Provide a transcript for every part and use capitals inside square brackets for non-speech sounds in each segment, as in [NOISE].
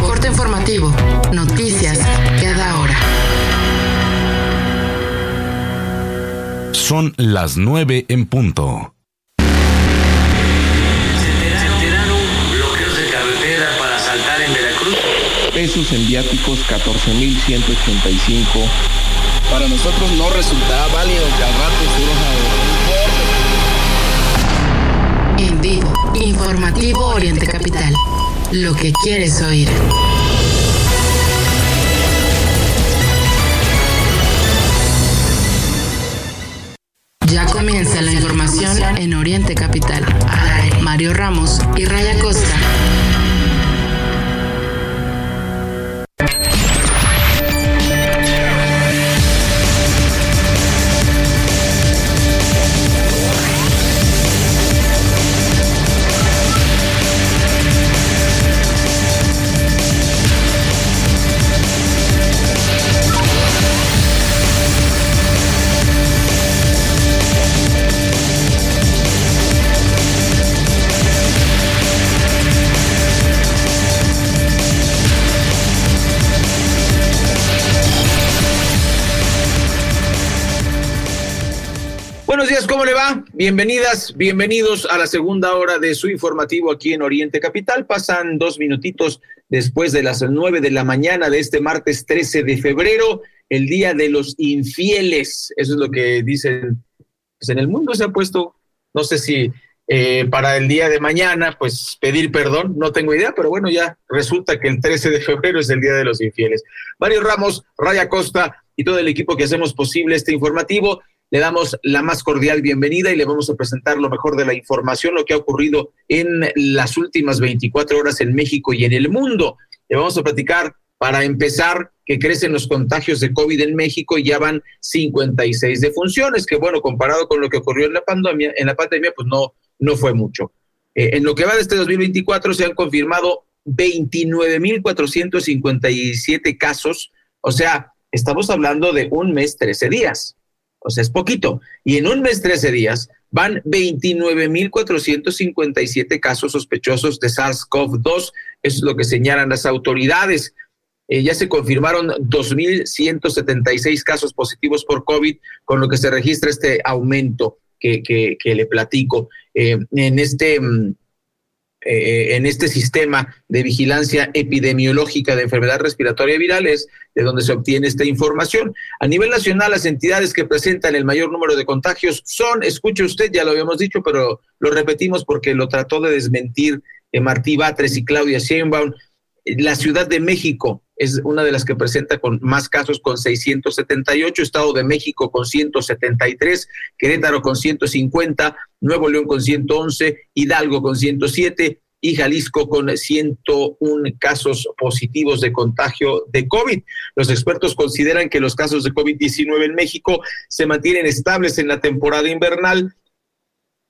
Corte informativo. Noticias cada hora. Son las 9 en punto. bloqueos de carretera para saltar en Veracruz. pesos en viáticos 14.185. Para nosotros no resultaba válido que al rato Informativo Oriente Capital. Lo que quieres oír. Ya comienza la información en Oriente Capital. Mario Ramos y Raya Costa. Bienvenidas, bienvenidos a la segunda hora de su informativo aquí en Oriente Capital. Pasan dos minutitos después de las nueve de la mañana de este martes 13 de febrero, el día de los infieles. Eso es lo que dicen. Pues en el mundo se ha puesto, no sé si eh, para el día de mañana, pues pedir perdón, no tengo idea, pero bueno, ya resulta que el 13 de febrero es el día de los infieles. Mario Ramos, Raya Costa y todo el equipo que hacemos posible este informativo. Le damos la más cordial bienvenida y le vamos a presentar lo mejor de la información, lo que ha ocurrido en las últimas 24 horas en México y en el mundo. Le vamos a platicar, para empezar, que crecen los contagios de COVID en México y ya van 56 defunciones, que bueno, comparado con lo que ocurrió en la pandemia, en la pandemia pues no, no fue mucho. Eh, en lo que va de este 2024 se han confirmado 29.457 casos, o sea, estamos hablando de un mes, 13 días o sea, es poquito. Y en un mes, 13 días, van 29.457 casos sospechosos de SARS-CoV-2. Eso es lo que señalan las autoridades. Eh, ya se confirmaron 2.176 casos positivos por COVID, con lo que se registra este aumento que, que, le platico. Eh, en este. Eh, en este sistema de vigilancia epidemiológica de enfermedad respiratoria viral es de donde se obtiene esta información. A nivel nacional, las entidades que presentan el mayor número de contagios son, escuche usted, ya lo habíamos dicho, pero lo repetimos porque lo trató de desmentir eh, Martí Batres y Claudia Sheinbaum. La Ciudad de México es una de las que presenta con más casos con 678, Estado de México con 173, Querétaro con 150, Nuevo León con 111, Hidalgo con 107 y Jalisco con 101 casos positivos de contagio de COVID. Los expertos consideran que los casos de COVID-19 en México se mantienen estables en la temporada invernal,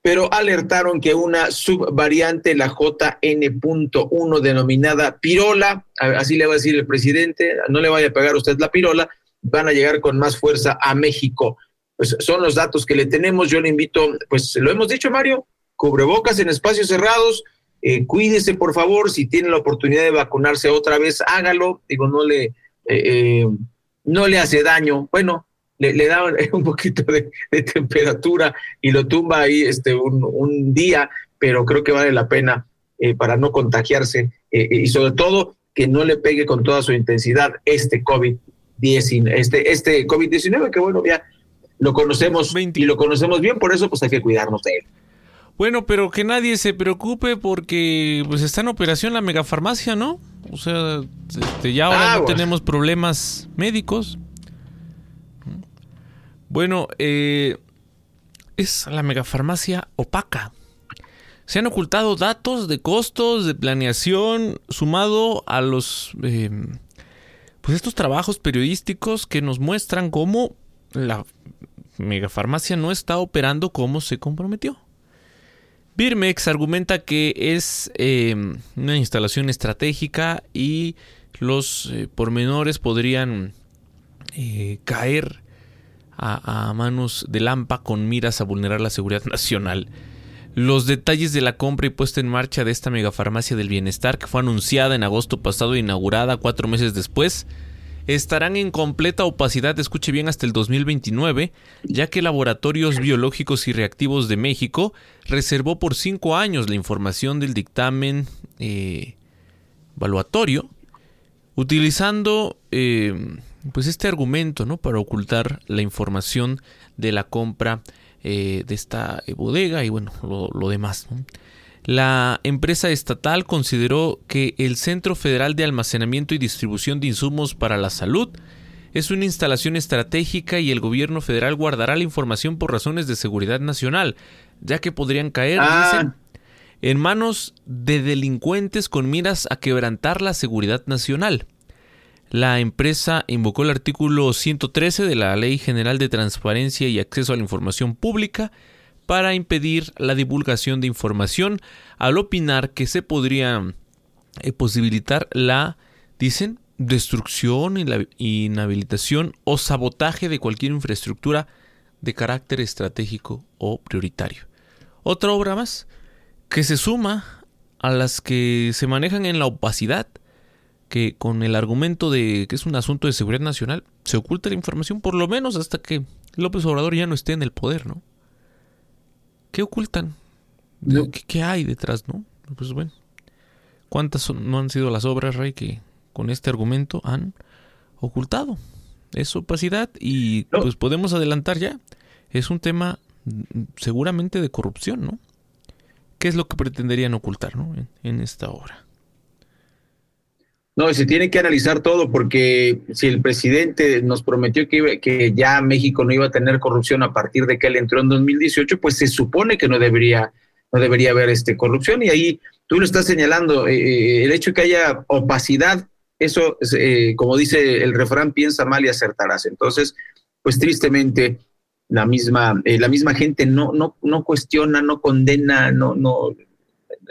pero alertaron que una subvariante, la JN.1 denominada pirola, así le va a decir el presidente, no le vaya a pegar usted la pirola, van a llegar con más fuerza a México. Pues son los datos que le tenemos. Yo le invito, pues lo hemos dicho, Mario, cubrebocas en espacios cerrados. Eh, cuídese, por favor. Si tiene la oportunidad de vacunarse otra vez, hágalo. Digo, no le, eh, eh, no le hace daño. Bueno, le, le da [LAUGHS] un poquito de, de, temperatura y lo tumba ahí este, un, un día, pero creo que vale la pena para no contagiarse y sobre todo que no le pegue con toda su intensidad este COVID-19, este, este COVID-19, que bueno, ya lo conocemos 20. y lo conocemos bien, por eso pues hay que cuidarnos de él. Bueno, pero que nadie se preocupe porque pues está en operación la megafarmacia, ¿no? O sea, este, ya ahora ah, no bueno. tenemos problemas médicos. Bueno, eh, es la megafarmacia opaca. Se han ocultado datos de costos, de planeación, sumado a los... Eh, pues estos trabajos periodísticos que nos muestran cómo la megafarmacia no está operando como se comprometió. Birmex argumenta que es eh, una instalación estratégica y los eh, pormenores podrían caer a, manos de Lampa con miras a vulnerar la seguridad [LAUGHS] nacional. Los detalles de la compra y puesta en marcha de esta megafarmacia del bienestar, que fue anunciada en agosto pasado e inaugurada cuatro meses después, estarán en completa opacidad, escuche bien, hasta el 2029, ya que Laboratorios Biológicos y Reactivos de México reservó por cinco años la información del dictamen eh, evaluatorio, utilizando eh, pues este argumento ¿no? para ocultar la información de la compra eh, de esta bodega y bueno, lo, demás. La empresa estatal consideró que el Centro Federal de Almacenamiento y Distribución de Insumos para la Salud es una instalación estratégica y el gobierno federal guardará la información por razones de seguridad nacional, ya que podrían caer, ah. en manos de delincuentes con miras a quebrantar la seguridad nacional. La empresa invocó el artículo 113 de la Ley General de Transparencia y Acceso a la Información Pública para impedir la divulgación de información al opinar que se podría eh, posibilitar la, dicen, destrucción inhabilitación o sabotaje de cualquier infraestructura de carácter estratégico o prioritario. Otra obra más que se suma a las que se manejan en la opacidad que con el argumento de que es un asunto de seguridad nacional, se oculta la información por lo menos hasta que López Obrador ya no esté en el poder, ¿no? ¿Qué ocultan? ¿Qué, hay detrás, no? Pues bueno, ¿cuántas no han sido las obras, Rey, que con este argumento han ocultado? Es opacidad y pues podemos adelantar ya. Es un tema seguramente de corrupción, ¿no? ¿Qué es lo que pretenderían ocultar, ¿no? en esta obra. No, se tiene que analizar todo porque si el presidente nos prometió que, que ya México no iba a tener corrupción a partir de que él entró en 2018, pues se supone que no debería, no debería haber este, corrupción. Y ahí tú lo estás señalando, eh, eh, el hecho de que haya opacidad, eso, eh, como dice el refrán, piensa mal y acertarás. Entonces, pues tristemente, la misma, la misma gente no, no, no cuestiona, no condena, no, no,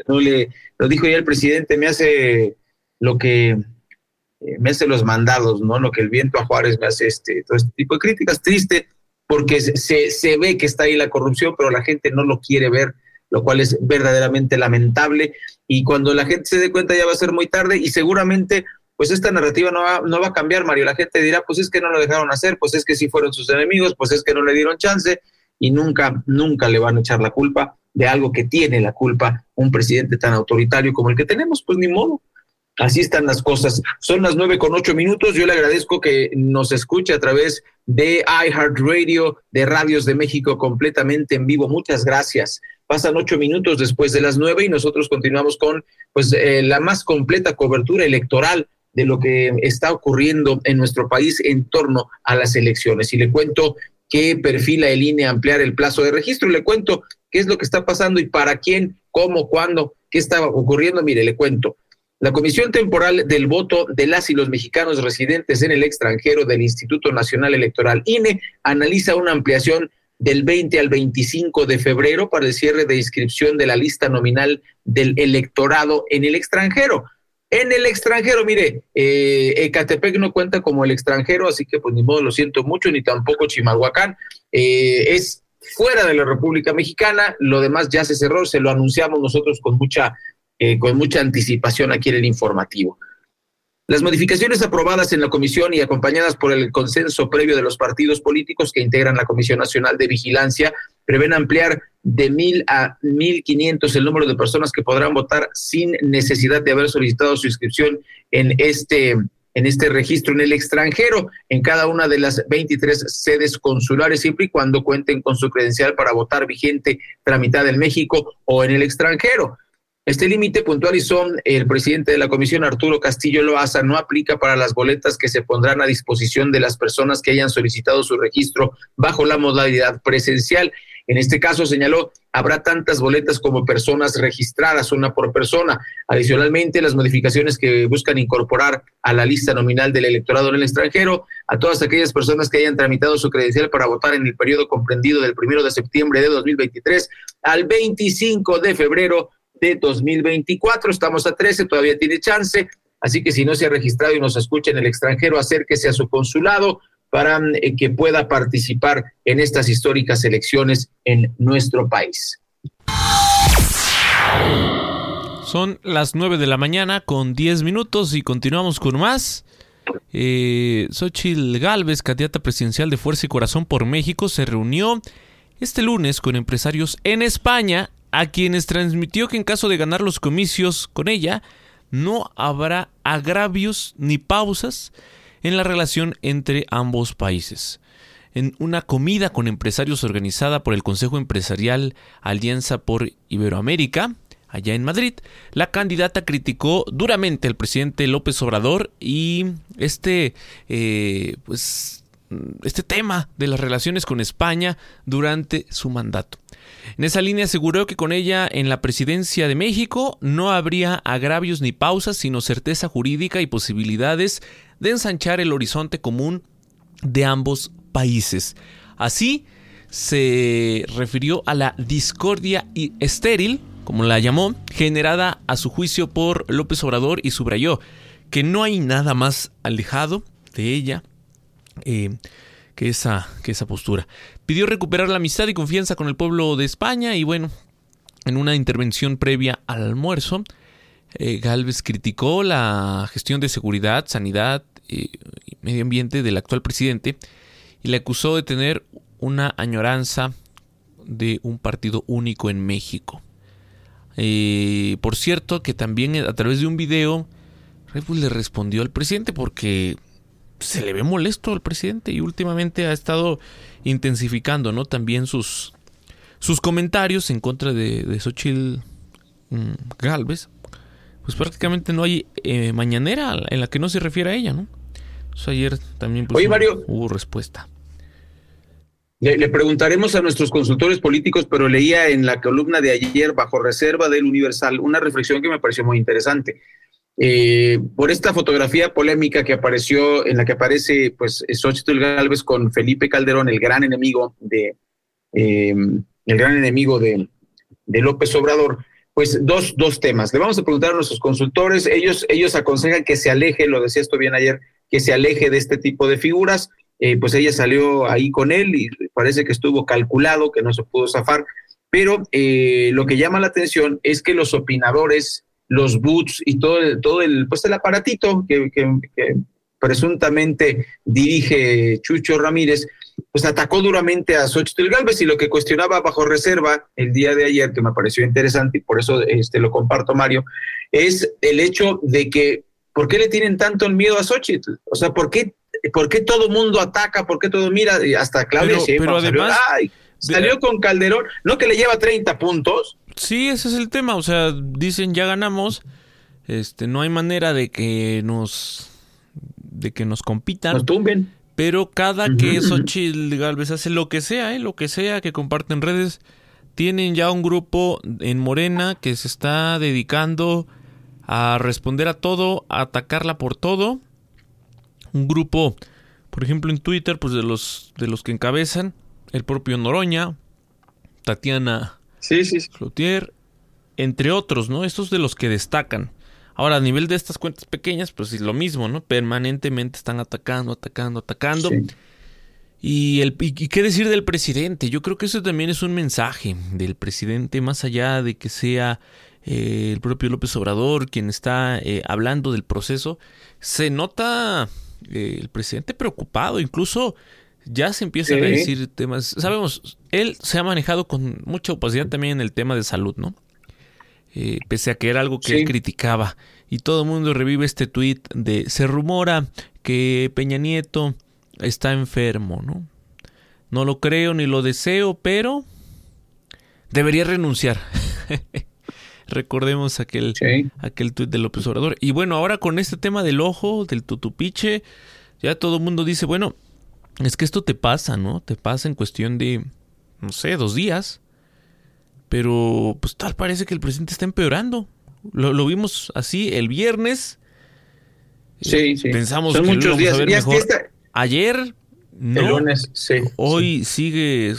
no le, lo dijo ya el presidente, me hace lo que eh, me hace los mandados, ¿no? Lo que el viento a Juárez me hace este, todo este tipo de críticas. Triste porque se, se ve que está ahí la corrupción, pero la gente no lo quiere ver, lo cual es verdaderamente lamentable. Y cuando la gente se dé cuenta ya va a ser muy tarde y seguramente pues esta narrativa no va, no va a cambiar, Mario. La gente dirá, pues es que no lo dejaron hacer, pues es que sí fueron sus enemigos, pues es que no le dieron chance y nunca, nunca le van a echar la culpa de algo que tiene la culpa un presidente tan autoritario como el que tenemos, pues ni modo. Así están las cosas. Son las nueve con ocho minutos. Yo le agradezco que nos escuche a través de iHeartRadio, de Radios de México, completamente en vivo. Muchas gracias. Pasan ocho minutos después de las nueve y nosotros continuamos con pues eh, la más completa cobertura electoral de lo que está ocurriendo en nuestro país en torno a las elecciones. Y le cuento qué perfila el INE ampliar el plazo de registro. Le cuento qué es lo que está pasando y para quién, cómo, cuándo, qué está ocurriendo. Mire, le cuento. La Comisión Temporal del Voto de las y los mexicanos residentes en el extranjero del Instituto Nacional Electoral INE analiza una ampliación del 20 al 25 de febrero para el cierre de inscripción de la lista nominal del electorado en el extranjero. En el extranjero, mire, eh, Ecatepec no cuenta como el extranjero, así que pues ni modo, lo siento mucho, ni tampoco Chimalhuacán. Eh, es fuera de la República Mexicana, lo demás ya se cerró, se lo anunciamos nosotros con mucha eh, con mucha anticipación aquí en el informativo. Las modificaciones aprobadas en la comisión y acompañadas por el consenso previo de los partidos políticos que integran la Comisión Nacional de Vigilancia prevén ampliar de mil a mil quinientos el número de personas que podrán votar sin necesidad de haber solicitado su inscripción en este en este registro en el extranjero, en cada una de las 23 sedes consulares, siempre y cuando cuenten con su credencial para votar vigente tramitada en México o en el extranjero. Este límite puntualizó el presidente de la comisión, Arturo Castillo Loaza, no aplica para las boletas que se pondrán a disposición de las personas que hayan solicitado su registro bajo la modalidad presencial. En este caso, señaló, habrá tantas boletas como personas registradas, una por persona. Adicionalmente, las modificaciones que buscan incorporar a la lista nominal del electorado en el extranjero a todas aquellas personas que hayan tramitado su credencial para votar en el periodo comprendido del primero de septiembre de 2023 al 25 de febrero de 2024. Estamos a 13, todavía tiene chance. Así que si no se ha registrado y nos escucha en el extranjero, acérquese a su consulado para eh, que pueda participar en estas históricas elecciones en nuestro país. Son las 9 de la mañana con 10 minutos y continuamos con más. Eh, Xochitl Galvez, candidata presidencial de Fuerza y Corazón por México, se reunió este lunes con empresarios en España, a quienes transmitió que en caso de ganar los comicios con ella, no habrá agravios ni pausas en la relación entre ambos países. En una comida con empresarios organizada por el Consejo Empresarial Alianza por Iberoamérica, allá en Madrid, la candidata criticó duramente al presidente López Obrador y este, eh, pues, este tema de las relaciones con España durante su mandato. En esa línea aseguró que con ella en la presidencia de México no habría agravios ni pausas, sino certeza jurídica y posibilidades de ensanchar el horizonte común de ambos países. Así se refirió a la discordia estéril como la llamó, generada a su juicio por López Obrador y subrayó que no hay nada más alejado de ella eh, que, esa, que esa postura. Pidió recuperar la amistad y confianza con el pueblo de España y bueno, en una intervención previa al almuerzo, eh, Galvez criticó la gestión de seguridad, sanidad eh, y medio ambiente del actual presidente y le acusó de tener una añoranza de un partido único en México. Eh, por cierto, que también a través de un video, Red le respondió al presidente porque se le ve molesto al presidente y últimamente ha estado intensificando, ¿no? También sus, sus comentarios en contra de, de Xochitl mm, Galvez. Pues prácticamente no hay eh, mañanera en la que no se refiere a ella, ¿no? ayer también pues, hubo respuesta. Le, preguntaremos a nuestros consultores políticos, pero leía en la columna de ayer, bajo reserva del Universal, una reflexión que me pareció muy interesante. Eh, por esta fotografía polémica que apareció, en la que aparece pues Xochitl Galvez con Felipe Calderón, el gran enemigo de em, el gran enemigo de, de, López Obrador, pues dos, dos temas. Le vamos a preguntar a nuestros consultores, ellos, ellos aconsejan que se aleje, lo decía esto bien ayer, que se aleje de este tipo de figuras. Eh, pues ella salió ahí con él y parece que estuvo calculado, que no se pudo zafar, pero eh, lo que llama la atención es que los opinadores, los boots y todo el, todo el, pues el aparatito que, presuntamente dirige Chucho Ramírez, pues atacó duramente a Xochitl Galvez y lo que cuestionaba bajo reserva el día de ayer, que me pareció interesante y por eso este, lo comparto, Mario, es el hecho de que, ¿por qué le tienen tanto el miedo a Xochitl? O sea, ¿por qué ¿por qué todo mundo ataca? ¿Por qué todo mira? Hasta Claudia pero, además, salió, con Calderón, no que le lleva 30 puntos. Sí, ese es el tema, o sea, dicen ya ganamos, este, no hay manera de que nos de que nos compitan. Nos tumben. Pero cada que Xochitl Galvez hace lo que sea, ¿eh? lo que sea que comparten redes, tienen ya un grupo en Morena que se está dedicando a responder a todo, a atacarla por todo un grupo, por ejemplo en Twitter, pues de los, de los que encabezan, el propio Noroña, Tatiana sí, sí, entre otros, ¿no? Estos de los que destacan. Ahora, a nivel de estas cuentas pequeñas, pues es lo mismo, ¿no? Permanentemente están atacando, atacando, atacando. Y, el, qué decir del presidente? Yo creo que eso también es un mensaje del presidente, más allá de que sea eh, el propio López Obrador quien está eh, hablando del proceso. Se nota eh, el presidente preocupado, incluso ya se empiezan a decir temas. Sabemos, él se ha manejado con mucha opacidad también en el tema de salud, ¿no? Eh, pese a que era algo que él criticaba. Y todo el mundo revive este tuit de se rumora que Peña Nieto está enfermo, ¿no? No lo creo ni lo deseo, pero debería renunciar. [LAUGHS] Recordemos aquel, aquel tuit de López Obrador. Y bueno, ahora con este tema del ojo, del tutupiche, ya todo el mundo dice, bueno, es que esto te pasa, ¿no? Te pasa en cuestión de, no sé, dos días. Pero pues tal parece que el presidente está empeorando. Lo, vimos así el viernes. Sí, sí. Pensamos que muchos días. mejor. Ayer, no. sí, Hoy sigue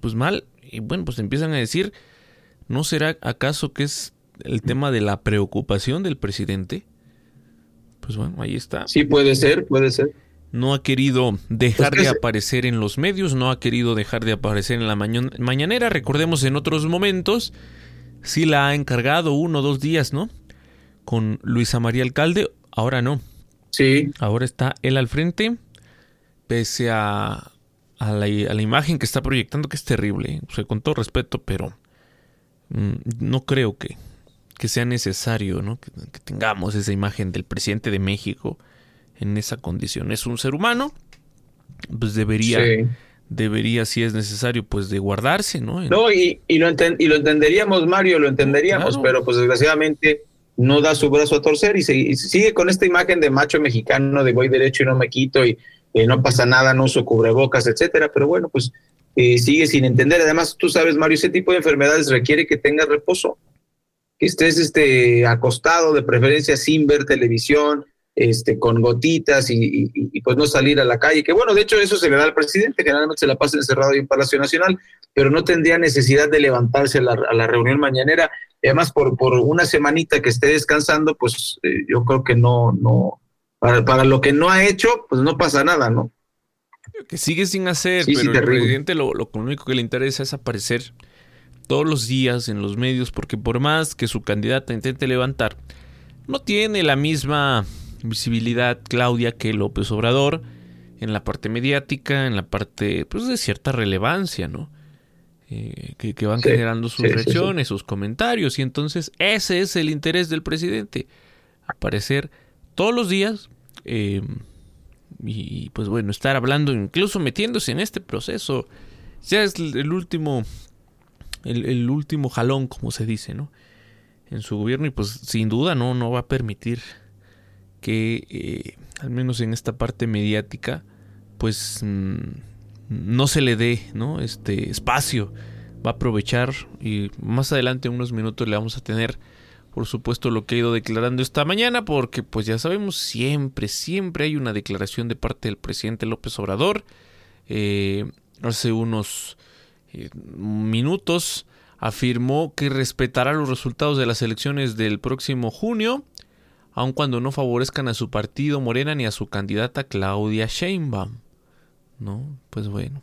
pues mal. Y bueno, pues empiezan a decir ¿No será acaso que es el tema de la preocupación del presidente? Pues bueno, ahí está. Sí, puede ser, puede ser. No ha querido dejar de aparecer en los medios, no ha querido dejar de aparecer en la mañanera. Recordemos en otros momentos sí la ha encargado uno o dos días, ¿no? Con Luisa María Alcalde, ahora no. Sí. Ahora está él al frente, pese a, a, la, a la imagen que está proyectando, que es terrible, o sea, con todo respeto, pero mm, no creo que, que sea necesario, ¿no? Que, que tengamos esa imagen del presidente de México en esa condición. Es un ser humano, pues debería, Sí. debería, si es necesario, pues de guardarse, ¿no? No, y, y, lo enten- y lo entenderíamos, Mario, lo entenderíamos, Claro. pero pues desgraciadamente no da su brazo a torcer y, se- y sigue con esta imagen de macho mexicano, de voy derecho y no me quito y eh, no pasa nada, no uso cubrebocas, etcétera, pero bueno, pues eh, sigue sin entender. Además, tú sabes, Mario, ese tipo de enfermedades requiere que tengas reposo, que estés este, acostado, de preferencia sin ver televisión, este, con gotitas y, y- y, pues no salir a la calle, que bueno, de hecho eso se le da al presidente, generalmente se la pasa encerrado ahí en Palacio Nacional, pero no tendría necesidad de levantarse a la, a la reunión mañanera. Y además, por, por una semanita que esté descansando, pues eh, yo creo que no, no, para, para lo que no ha hecho, pues no pasa nada, ¿no? que sigue sin hacer, Sí, sí, pero el presidente lo, lo único que le interesa es aparecer todos los días en los medios, porque por más que su candidata intente levantar, no tiene la misma visibilidad Claudia que López Obrador en la parte mediática, en la parte pues de cierta relevancia, ¿no? Eh, que, que van Sí, generando sus sí, sí, sí. reacciones, sus comentarios, y entonces ese es el interés del presidente, aparecer todos los días eh, y pues bueno, estar hablando, incluso metiéndose en este proceso, ya es el el último, el, el último jalón, como se dice, ¿no? En su gobierno y pues sin duda no, no va a permitir que, eh, al menos en esta parte mediática, pues mm, no se le dé, ¿no? Este espacio. Va a aprovechar y más adelante, en unos minutos, le vamos a tener por supuesto lo que ha ido declarando esta mañana, porque pues ya sabemos, siempre, siempre hay una declaración de parte del presidente López Obrador. Eh, hace unos eh, minutos afirmó que respetará los resultados de las elecciones del próximo junio, aun cuando no favorezcan a su partido Morena ni a su candidata Claudia Sheinbaum. ¿No? Pues bueno,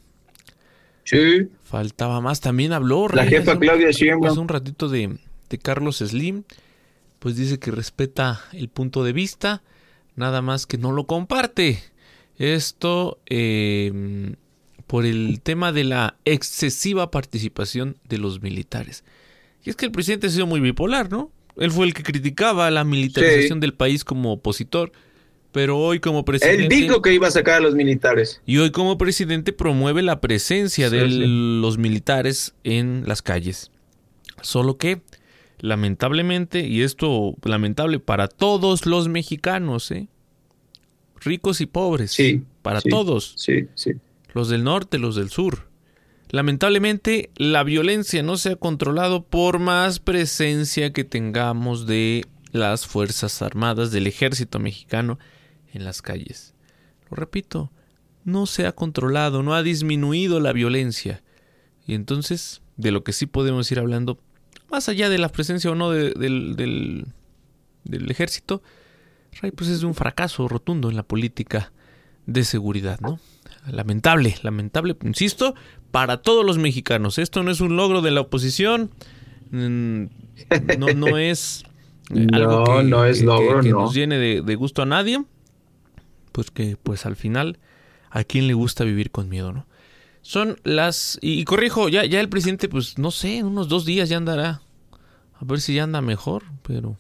Sí, faltaba más. También habló la jefa hace un- Claudia Sheinbaum. hace un ratito de, de Carlos Slim, pues dice que respeta el punto de vista, nada más que no lo comparte. Esto eh, por el tema de la excesiva participación de los militares. Y es que el presidente ha sido muy bipolar, ¿no? Él fue el que criticaba la militarización Sí. del país como opositor, pero hoy como presidente... Él dijo que iba a sacar a los militares. Y hoy como presidente promueve la presencia Sí, de sí. los militares en las calles. Solo que, lamentablemente, y esto lamentable para todos los mexicanos, ¿eh? ricos y pobres, Sí, para todos, Sí, sí. los del norte, los del sur. Lamentablemente, la violencia no se ha controlado por más presencia que tengamos de las Fuerzas Armadas, del ejército mexicano en las calles. Lo repito, no se ha controlado, no ha disminuido la violencia. Y entonces, de lo que sí podemos ir hablando, más allá de la presencia o no de- del, del- ejército, pues es un fracaso rotundo en la política de seguridad, ¿no? Lamentable, lamentable, insisto, para todos los mexicanos. Esto no es un logro de la oposición, mm, no, no [LAUGHS] es algo No, que, no es que- logro, que- que no. nos llene de, de gusto a nadie, pues que pues al final a quién le gusta vivir con miedo, ¿no? Son las y, y corrijo, ya ya el presidente pues no sé, en unos dos días ya andará. A ver si ya anda mejor, pero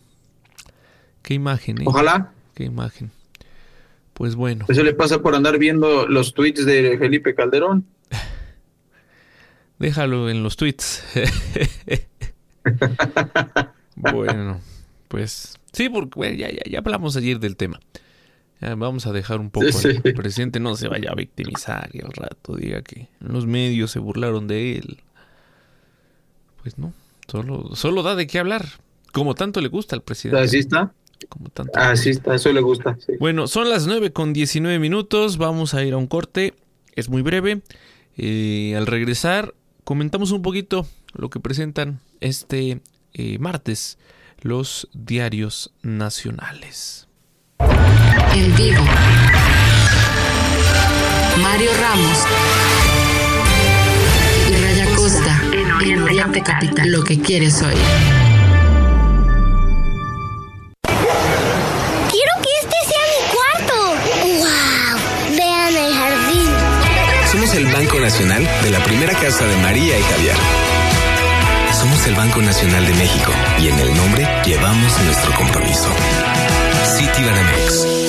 qué imagen, ¿eh? Ojalá. Qué imagen. Pues bueno, Eso le pasa por andar viendo los tweets de Felipe Calderón. Déjalo en los tweets. [LAUGHS] bueno, pues sí, porque bueno, ya, ya, ya hablamos ayer del tema. Ya vamos a dejar un poco Sí, sí. presidente no se vaya a victimizar y al rato diga que los medios se burlaron de él. Pues no, solo, solo da de qué hablar. Como tanto le gusta al presidente. Así está. Como tanto. Así está. Eso le gusta. sí. Bueno, son las 9 con 19 minutos. Vamos a ir a un corte. Es muy breve. Eh, al regresar, comentamos un poquito lo que presentan este eh, martes los diarios nacionales. En vivo. Mario Ramos y Raya Costa. En En Oriente Capital, lo que quieres oír. Somos el Banco Nacional de la primera casa de María y Javier. Somos el Banco Nacional de México y en el nombre llevamos nuestro compromiso. Citibanamex.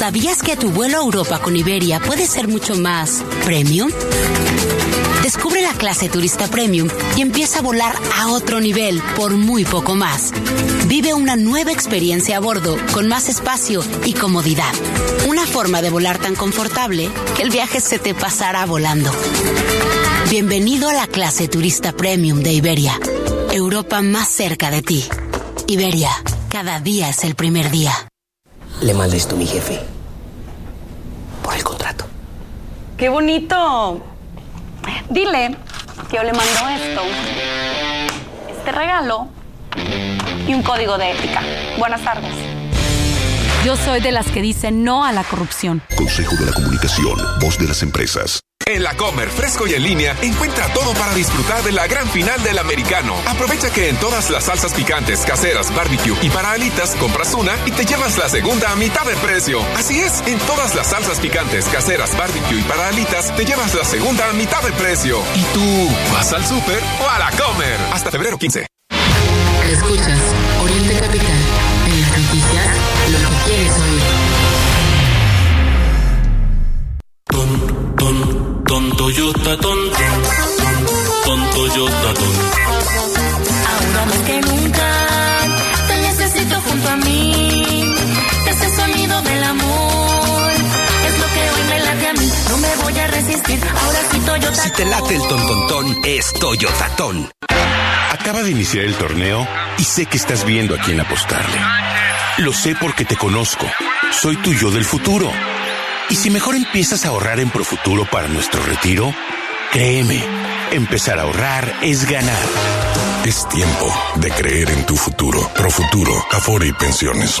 ¿Sabías que tu vuelo a Europa con Iberia puede ser mucho más premium? Descubre la clase turista premium y empieza a volar a otro nivel por muy poco más. Vive una nueva experiencia a bordo con más espacio y comodidad. Una forma de volar tan confortable que el viaje se te pasará volando. Bienvenido a la clase turista premium de Iberia. Europa más cerca de ti. Iberia, cada día es el primer día. Le manda esto a mi jefe. Por el contrato. ¡Qué bonito! Dile que yo le mando esto, este regalo y un código de ética. Buenas tardes. Yo soy de las que dicen no a la corrupción. Consejo de la Comunicación, voz de las empresas. En la Comer, fresco y en línea, encuentra todo para disfrutar de la gran final del americano. Aprovecha que en todas las salsas picantes, caseras, barbecue y para alitas compras una y te llevas la segunda a mitad de precio. Así es, en todas las salsas picantes, caseras, barbecue y para alitas te llevas la segunda a mitad de precio. ¿Y tú vas al súper o a la Comer? Hasta febrero 15. Escuchas Oriente Capital. En las lo que quieres oír. Ton Toyota, ton, ton Toyota, ton. Ahora más que nunca te necesito junto a mí. Ese sonido del amor es lo que hoy me late a mí. No me voy a resistir. Ahora sí Toyota. Si te late el tontontón, es Toyota Ton. Acaba de iniciar el torneo y sé que estás viendo a quién apostarle. Lo sé porque te conozco. Soy tu yo del futuro. Y si mejor empiezas a ahorrar en Profuturo para nuestro retiro, créeme, empezar a ahorrar es ganar. Es tiempo de creer en tu futuro. Profuturo, Afore y Pensiones.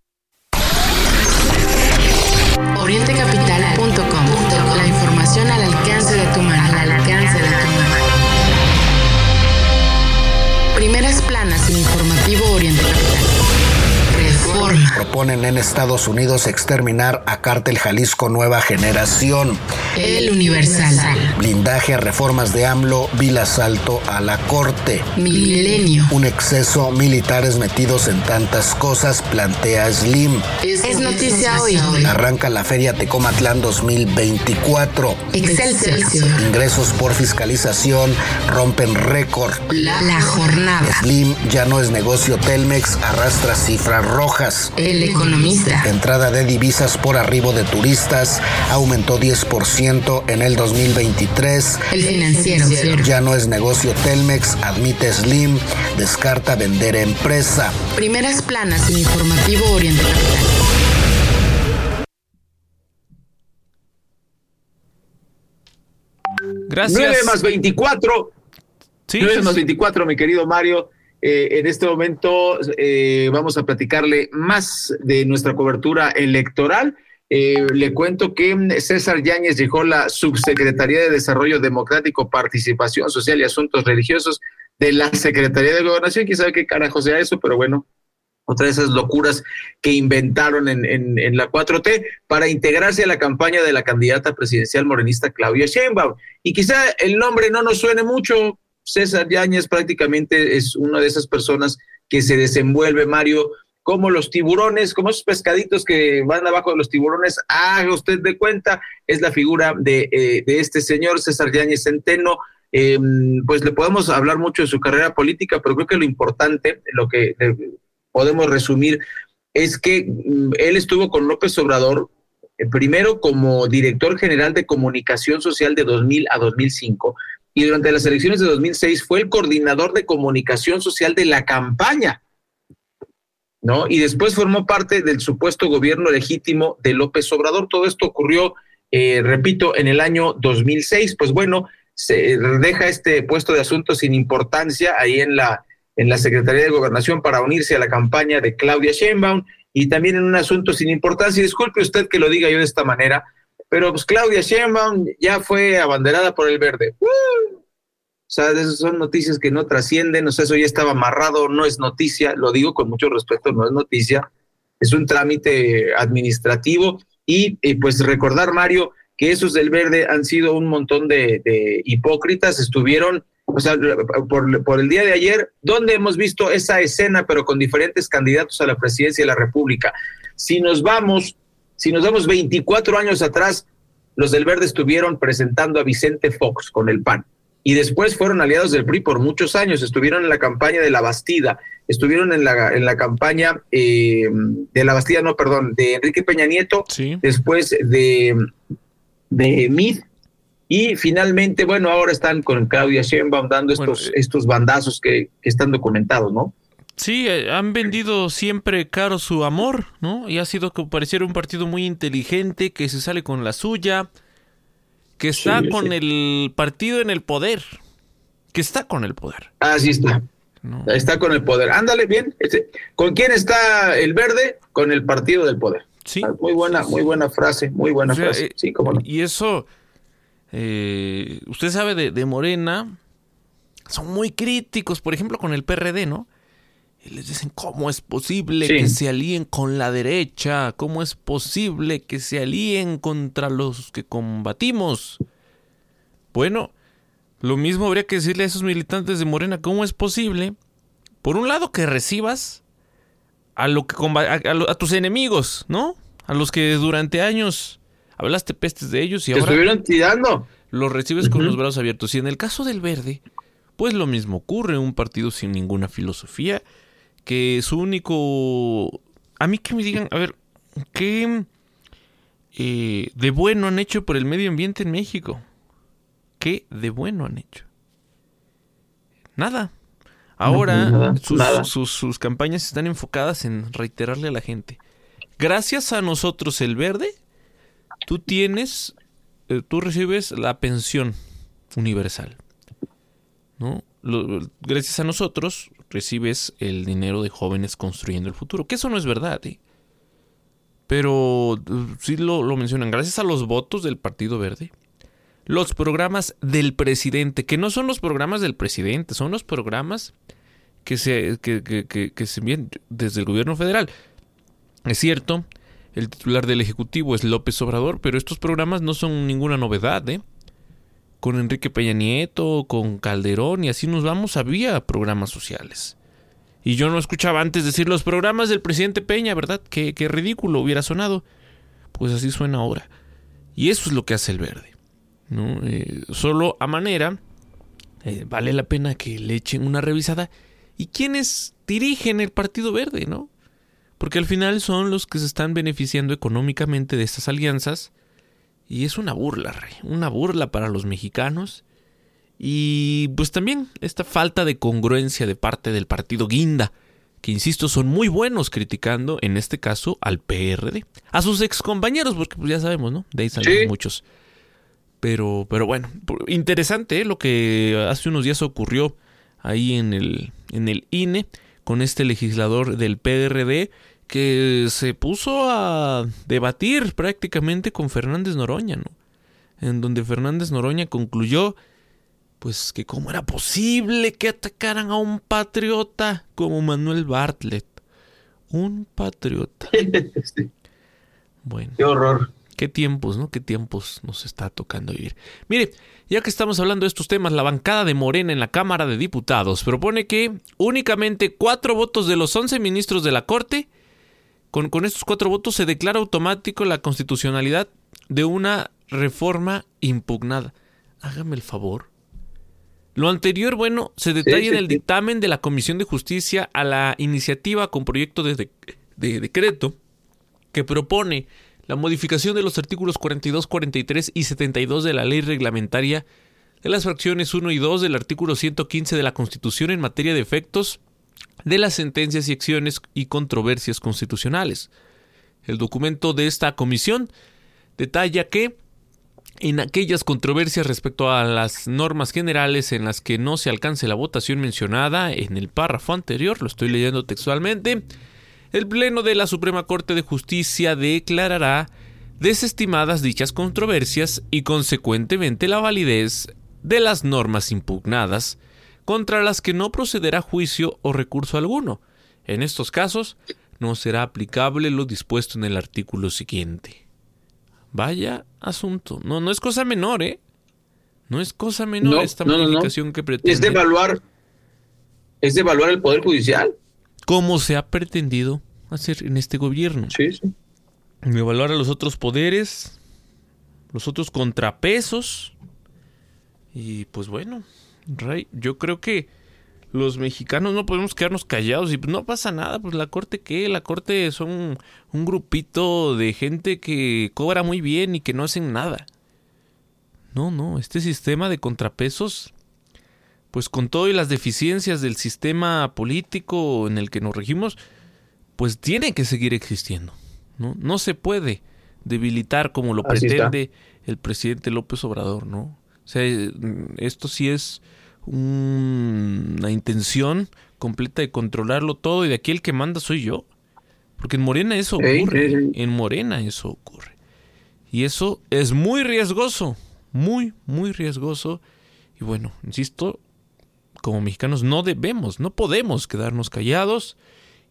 Proponen en Estados Unidos exterminar a Cártel Jalisco Nueva Generación. El Universal. Blindaje a reformas de AMLO, vil asalto a la Corte. Milenio. Un exceso, militares metidos en tantas cosas, plantea Slim. Es, es noticia hoy. Arranca la Feria Tecomatlán 2024. Excelsior. Ingresos por fiscalización rompen récord. La, la jornada. Slim ya no es negocio Telmex, arrastra cifras rojas. El economista. Entrada de divisas por arribo de turistas aumentó 10% en el 2023. El financiero. Ya no es negocio Telmex, admite Slim, descarta vender empresa. Primeras planas en informativo Oriente Capital. Gracias. 9 más 24. Sí, 9 sí, más sí. 24, mi querido Mario. Eh, en este momento eh, vamos a platicarle más de nuestra cobertura electoral. Eh, le cuento que César Yáñez dejó la Subsecretaría de Desarrollo Democrático, Participación Social y Asuntos Religiosos de la Secretaría de Gobernación. Quién sabe qué carajo sea eso, pero bueno, otra de esas locuras que inventaron en, en, en, la 4T para integrarse a la campaña de la candidata presidencial morenista Claudia Sheinbaum. Y quizá el nombre no nos suene mucho, César Yáñez prácticamente es una de esas personas que se desenvuelve, Mario, como los tiburones, como esos pescaditos que van abajo de los tiburones, haga usted de cuenta, es la figura de, eh, este señor César Yáñez Centeno. Eh, pues le podemos hablar mucho de su carrera política, pero creo que lo importante, lo que podemos resumir, es que mm, él estuvo con López Obrador eh, primero como director general de comunicación social de 2000 a 2005 y durante las elecciones de 2006 fue el coordinador de comunicación social de la campaña ¿no? Y después formó parte del supuesto gobierno legítimo de López Obrador. Todo esto ocurrió, eh, repito, en el año 2006. Pues bueno, se deja este puesto de asuntos sin importancia ahí en la, en la Secretaría de Gobernación para unirse a la campaña de Claudia Sheinbaum y también en un asunto sin importancia. Disculpe usted que lo diga yo de esta manera, pero pues Claudia Sheinbaum ya fue abanderada por el verde. O sea, esas son noticias que no trascienden, o sea, eso ya estaba amarrado, no es noticia, lo digo con mucho respeto, no es noticia, es un trámite administrativo y, pues recordar, Mario, que esos del verde han sido un montón de, hipócritas, estuvieron, o sea, por, el día de ayer, donde hemos visto esa escena, pero con diferentes candidatos a la presidencia de la República. Si nos vamos, si nos vamos 24 años atrás, los del verde estuvieron presentando a Vicente Fox con el PAN. Y después fueron aliados del PRI por muchos años, estuvieron en la campaña de la Bastida, estuvieron en la, en la campaña eh, de la Bastida, no, perdón, de Enrique Peña Nieto, después de, de Mid, y finalmente, bueno, ahora están con Claudia Sheinbaum dando estos, eh, estos bandazos que, que, están documentados, ¿no? Sí, eh, han vendido siempre caro su amor, ¿no? Y ha sido que pareciera un partido muy inteligente, que se sale con la suya, que está con el partido en el poder. Que está con el poder. Ah, sí está. Está con el poder. Ándale, bien. Este, ¿Con quién está el verde? Con el partido del poder. Sí. Ah, muy buena, muy buena frase, muy buena frase. Sí, cómo no. Y eso, eh, usted sabe de, de Morena, son muy críticos, por ejemplo, con el PRD, ¿no? Y les dicen, ¿cómo es posible que se alíen con la derecha? ¿Cómo es posible que se alíen contra los que combatimos? Bueno, lo mismo habría que decirle a esos militantes de Morena, ¿cómo es posible? Por un lado, que recibas a, lo que a, tus enemigos, ¿no? A los que durante años hablaste pestes de ellos y ahora... estuvieron tirando. Los recibes con los brazos abiertos. Y en el caso del verde, pues lo mismo ocurre, un partido sin ninguna filosofía que su único... A mí que me digan, a ver, ¿qué eh, de bueno han hecho por el medio ambiente en México? ¿Qué de bueno han hecho? Nada. Ahora sus, campañas están enfocadas en reiterarle a la gente. Gracias a nosotros el verde, tú tienes, eh, tú recibes la pensión universal. ¿no? gracias a nosotros recibes el dinero de jóvenes construyendo el futuro. Que eso no es verdad, ¿eh? Pero uh, sí lo, mencionan. Gracias a los votos del Partido Verde. Los programas del presidente, que no son los programas del presidente, son los programas que se, que, que se envían desde el gobierno federal. Es cierto, el titular del Ejecutivo es López Obrador, pero estos programas no son ninguna novedad, ¿eh? Con Enrique Peña Nieto, con Calderón y así nos vamos, había programas sociales. Y yo no escuchaba antes decir los programas del presidente Peña, ¿verdad? Qué, ridículo hubiera sonado. Pues así suena ahora. Y eso es lo que hace el verde. ¿no? Eh, solo a manera, eh, vale la pena que le echen una revisada. ¿Y quiénes dirigen el Partido Verde, no? Porque al final son los que se están beneficiando económicamente de estas alianzas y es una burla, rey, una burla para los mexicanos. Y pues también esta falta de congruencia de parte del partido Guinda, que insisto son muy buenos criticando, en este caso, al PRD. A sus ex compañeros, porque pues ya sabemos, ¿no? De ahí salen muchos. Pero, pero bueno, interesante ¿eh? lo que hace unos días ocurrió ahí en el, en el INE con este legislador del PRD que se puso a debatir prácticamente con Fernández Noroña, ¿no? En donde Fernández Noroña concluyó, pues que cómo era posible que atacaran a un patriota como Manuel Bartlett. Un patriota. [LAUGHS] Bueno. Qué horror. Qué tiempos, ¿no? Qué tiempos nos está tocando vivir. Mire, ya que estamos hablando de estos temas, la bancada de Morena en la Cámara de Diputados propone que únicamente cuatro votos de los once ministros de la Corte, con, con estos cuatro votos se declara automático la constitucionalidad de una reforma impugnada. Hágame el favor. Lo anterior, bueno, se detalla en el dictamen de la Comisión de Justicia a la iniciativa con proyecto de, de decreto que propone la modificación de los artículos 42, 43 y 72 de la ley reglamentaria de las fracciones 1 y 2 del artículo 115 de la Constitución en materia de efectos de las sentencias y acciones y controversias constitucionales. El documento de esta comisión detalla que en aquellas controversias respecto a las normas generales en las que no se alcance la votación mencionada en el párrafo anterior, lo estoy leyendo textualmente, el Pleno de la Suprema Corte de Justicia declarará desestimadas dichas controversias y consecuentemente la validez de las normas impugnadas contra las que no procederá juicio o recurso alguno. En estos casos, no será aplicable lo dispuesto en el artículo siguiente. Vaya asunto. No, no es cosa menor, ¿eh? No es cosa menor esta modificación que pretende. Es de evaluar, es de evaluar el Poder Judicial. Como se ha pretendido hacer en este gobierno. Sí, sí. Evaluar a los otros poderes, los otros contrapesos. Y pues bueno, Rey, yo creo que los mexicanos no podemos quedarnos callados y no pasa nada, pues la corte qué, la corte son un grupito de gente que cobra muy bien y que no hacen nada. No, no, este sistema de contrapesos, pues con todo y las deficiencias del sistema político en el que nos regimos, pues tiene que seguir existiendo. No, no se puede debilitar como lo pretende el presidente López Obrador, ¿no? O sea, esto sí es una intención completa de controlarlo todo y de aquí el que manda soy yo. Porque en Morena eso ocurre. En Morena eso ocurre. Y eso es muy riesgoso. Muy, muy riesgoso. Y bueno, insisto, como mexicanos no debemos, no podemos quedarnos callados.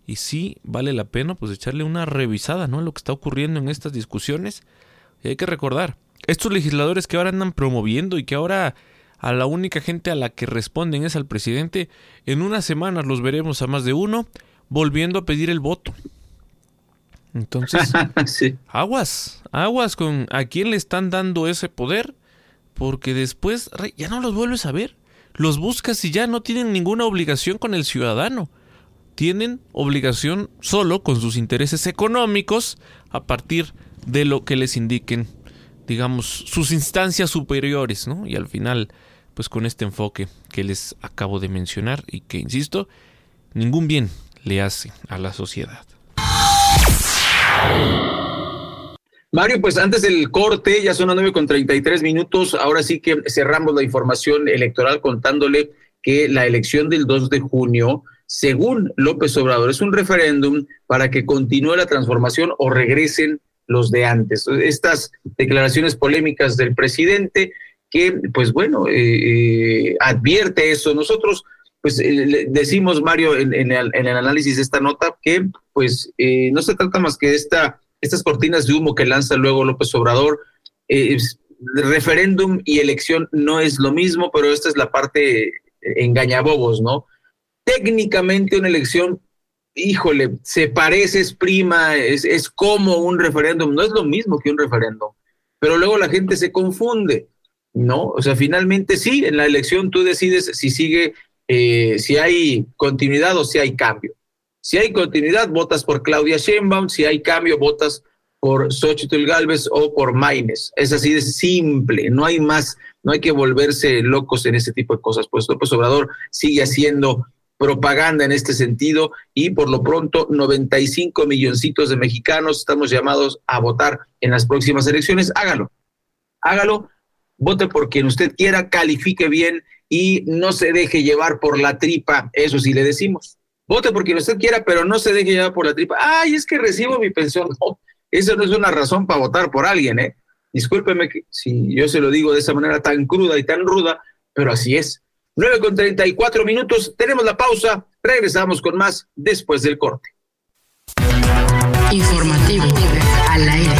Y sí vale la pena pues echarle una revisada, ¿no? A lo que está ocurriendo en estas discusiones. Y hay que recordar, estos legisladores que ahora andan promoviendo y que ahora a la única gente a la que responden es al presidente, en unas semanas los veremos a más de uno volviendo a pedir el voto. Entonces, [LAUGHS] aguas, aguas con a quién le están dando ese poder, porque después ya no los vuelves a ver. Los buscas y ya no tienen ninguna obligación con el ciudadano. Tienen obligación solo con sus intereses económicos a partir de lo que les indiquen, digamos, sus instancias superiores, ¿no? Y al final pues con este enfoque que les acabo de mencionar y que, insisto, ningún bien le hace a la sociedad. Mario, pues antes del corte, ya son las 9 con 33 minutos, ahora sí que cerramos la información electoral contándole que la elección del 2 de junio, según López Obrador, es un referéndum para que continúe la transformación o regresen los de antes. Estas declaraciones polémicas del presidente que, pues bueno, eh, eh, advierte eso. Nosotros, pues eh, decimos, Mario, en, el, análisis de esta nota, que pues no se trata más que esta, estas cortinas de humo que lanza luego López Obrador. referéndum y elección no es lo mismo, pero esta es la parte engañabobos, ¿no? Técnicamente una elección, híjole, se parece, es prima, es, es como un referéndum, no es lo mismo que un referéndum, pero luego la gente se confunde. ¿No? O sea, finalmente sí, en la elección tú decides si sigue, eh, si hay continuidad o si hay cambio. Si hay continuidad, votas por Claudia Sheinbaum, si hay cambio, votas por Xochitl Galvez o por Maines. Es así de simple, no hay más, no hay que volverse locos en ese tipo de cosas. Pues López Obrador sigue haciendo propaganda en este sentido y por lo pronto 95 milloncitos de mexicanos estamos llamados a votar en las próximas elecciones. Hágalo, hágalo vote por quien usted quiera, califique bien y no se deje llevar por la tripa, eso sí le decimos. Vote por quien usted quiera, pero no se deje llevar por la tripa. Ay, es que recibo mi pensión. No, eso no es una razón para votar por alguien, ¿eh? Discúlpeme si yo se lo digo de esa manera tan cruda y tan ruda, pero así es. 9 con 34 minutos, tenemos la pausa, regresamos con más después del corte. Informativo al aire.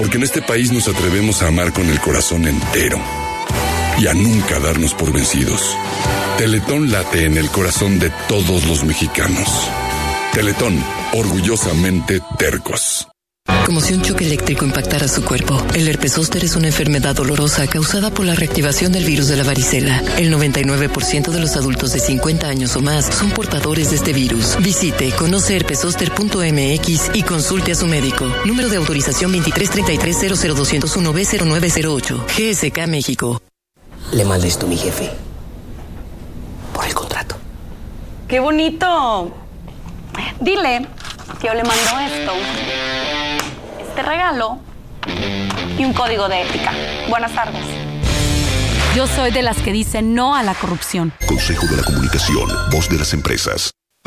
Porque en este país nos atrevemos a amar con el corazón entero y a nunca darnos por vencidos. Teletón late en el corazón de todos los mexicanos. Teletón, orgullosamente tercos. Como si un choque eléctrico impactara su cuerpo. El herpes zóster es una enfermedad dolorosa causada por la reactivación del virus de la varicela. El 99% de los adultos de 50 años o más son portadores de este virus. Visite conoceherpesoster.mx y consulte a su médico. Número de autorización 2333-00201B0908. GSK México. Le mal esto, mi jefe. Por el contrato. ¡Qué bonito! Dile que yo le mando esto, este regalo y un código de ética. Buenas tardes. Yo soy de las que dicen no a la corrupción. Consejo de la Comunicación, voz de las empresas.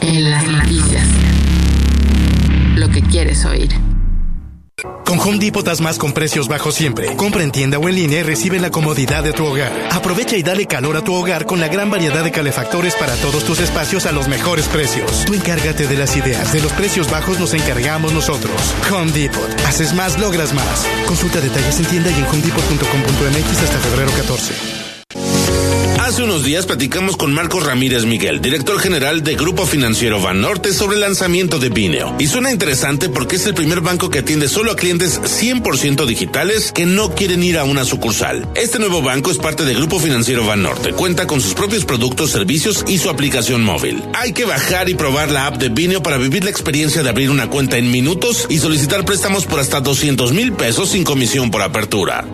En las noticias. Lo que quieres oír. Con Home Depot das más con precios bajos siempre. Compra en tienda o en línea y recibe la comodidad de tu hogar. Aprovecha y dale calor a tu hogar con la gran variedad de calefactores para todos tus espacios a los mejores precios. Tú encárgate de las ideas, de los precios bajos nos encargamos nosotros. Home Depot. Haces más, logras más. Consulta detalles en tienda y en homedepot.com.mx hasta febrero 14. Hace unos días platicamos con Marcos Ramírez Miguel, director general de Grupo Financiero Banorte, sobre el lanzamiento de Bineo. Y suena interesante porque es el primer banco que atiende solo a clientes 100% digitales que no quieren ir a una sucursal. Este nuevo banco es parte del Grupo Financiero Banorte. Cuenta con sus propios productos, servicios y su aplicación móvil. Hay que bajar y probar la app de Bineo para vivir la experiencia de abrir una cuenta en minutos y solicitar préstamos por hasta 200 mil pesos sin comisión por apertura.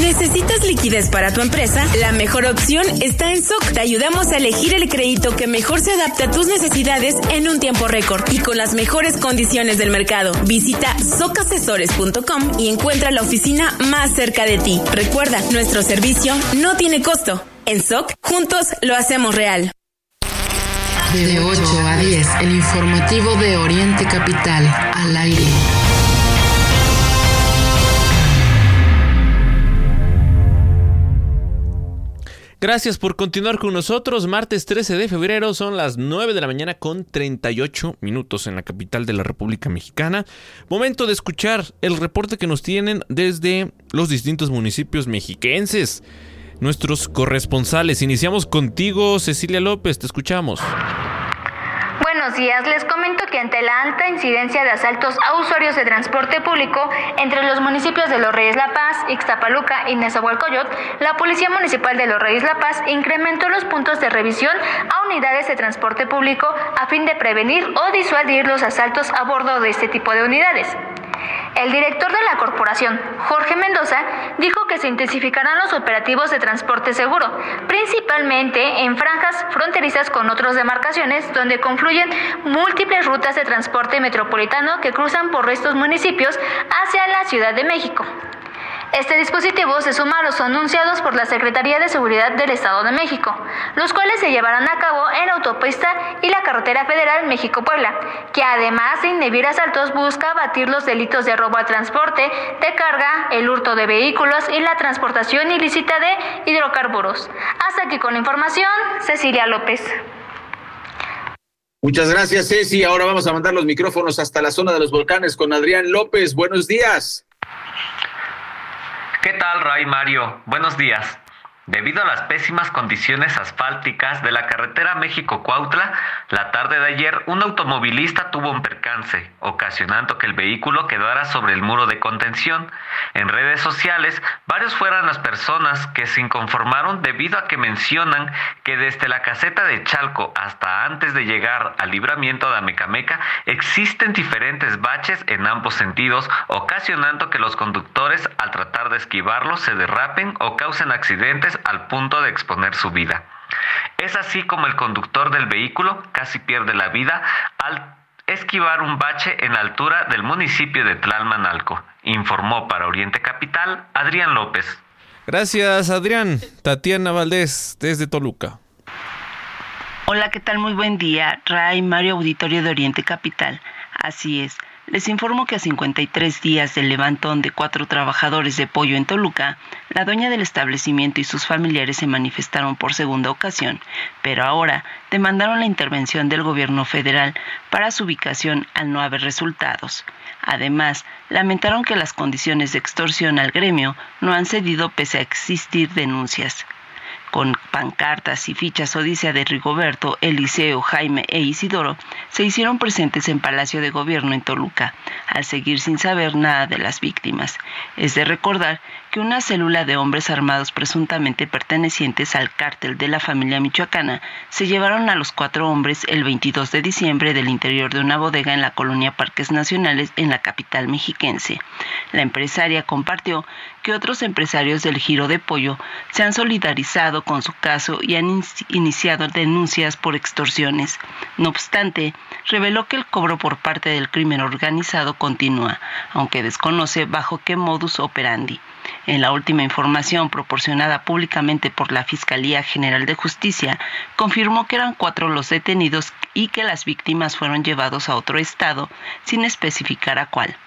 ¿Necesitas liquidez para tu empresa? La mejor opción está en SOC. Te ayudamos a elegir el crédito que mejor se adapte a tus necesidades en un tiempo récord y con las mejores condiciones del mercado. Visita socasesores.com y encuentra la oficina más cerca de ti. Recuerda, nuestro servicio no tiene costo. En SOC, juntos lo hacemos real. De 8 a 10, el informativo de Oriente Capital, al aire. Gracias por continuar con nosotros. Martes 13 de febrero son las 9 de la mañana con 38 minutos en la capital de la República Mexicana. Momento de escuchar el reporte que nos tienen desde los distintos municipios mexiquenses. Nuestros corresponsales. Iniciamos contigo, Cecilia López. Te escuchamos. Buenos días, les comento que ante la alta incidencia de asaltos a usuarios de transporte público entre los municipios de Los Reyes La Paz, Ixtapaluca y Nezahualcóyotl, la Policía Municipal de Los Reyes La Paz incrementó los puntos de revisión a unidades de transporte público a fin de prevenir o disuadir los asaltos a bordo de este tipo de unidades. El director de la corporación, Jorge Mendoza, dijo que se intensificarán los operativos de transporte seguro, principalmente en franjas fronterizas con otras demarcaciones donde confluyen múltiples rutas de transporte metropolitano que cruzan por estos municipios hacia la Ciudad de México. Este dispositivo se suma a los anunciados por la Secretaría de Seguridad del Estado de México, los cuales se llevarán a cabo en autopista y la carretera federal México-Puebla, que además de inhibir asaltos busca abatir los delitos de robo al transporte, de carga, el hurto de vehículos y la transportación ilícita de hidrocarburos. Hasta aquí con la información, Cecilia López. Muchas gracias, Ceci. Ahora vamos a mandar los micrófonos hasta la zona de los volcanes con Adrián López. Buenos días. ¿Qué tal, Ray Mario? Buenos días. Debido a las pésimas condiciones asfálticas de la carretera México-Cuautla, la tarde de ayer un automovilista tuvo un percance, ocasionando que el vehículo quedara sobre el muro de contención. En redes sociales, varios fueron las personas que se inconformaron debido a que mencionan que desde la caseta de Chalco hasta antes de llegar al libramiento de Amecameca existen diferentes baches en ambos sentidos, ocasionando que los conductores al tratar de esquivarlos se derrapen o causen accidentes al punto de exponer su vida. Es así como el conductor del vehículo casi pierde la vida al esquivar un bache en la altura del municipio de Tlalmanalco, informó para Oriente Capital Adrián López. Gracias Adrián. Tatiana Valdés desde Toluca. Hola, ¿qué tal? Muy buen día. Ray Mario Auditorio de Oriente Capital. Así es. Les informo que a 53 días del levantón de cuatro trabajadores de pollo en Toluca, la dueña del establecimiento y sus familiares se manifestaron por segunda ocasión, pero ahora demandaron la intervención del gobierno federal para su ubicación al no haber resultados. Además, lamentaron que las condiciones de extorsión al gremio no han cedido pese a existir denuncias con pancartas y fichas Odisea de Rigoberto, Eliseo, Jaime e Isidoro, se hicieron presentes en Palacio de Gobierno en Toluca, al seguir sin saber nada de las víctimas. Es de recordar que una célula de hombres armados presuntamente pertenecientes al cártel de la familia michoacana se llevaron a los cuatro hombres el 22 de diciembre del interior de una bodega en la colonia Parques Nacionales en la capital mexiquense. La empresaria compartió que otros empresarios del giro de pollo se han solidarizado con su caso y han iniciado denuncias por extorsiones. No obstante, reveló que el cobro por parte del crimen organizado continúa, aunque desconoce bajo qué modus operandi. En la última información proporcionada públicamente por la Fiscalía General de Justicia, confirmó que eran cuatro los detenidos y que las víctimas fueron llevados a otro estado sin especificar a cuál.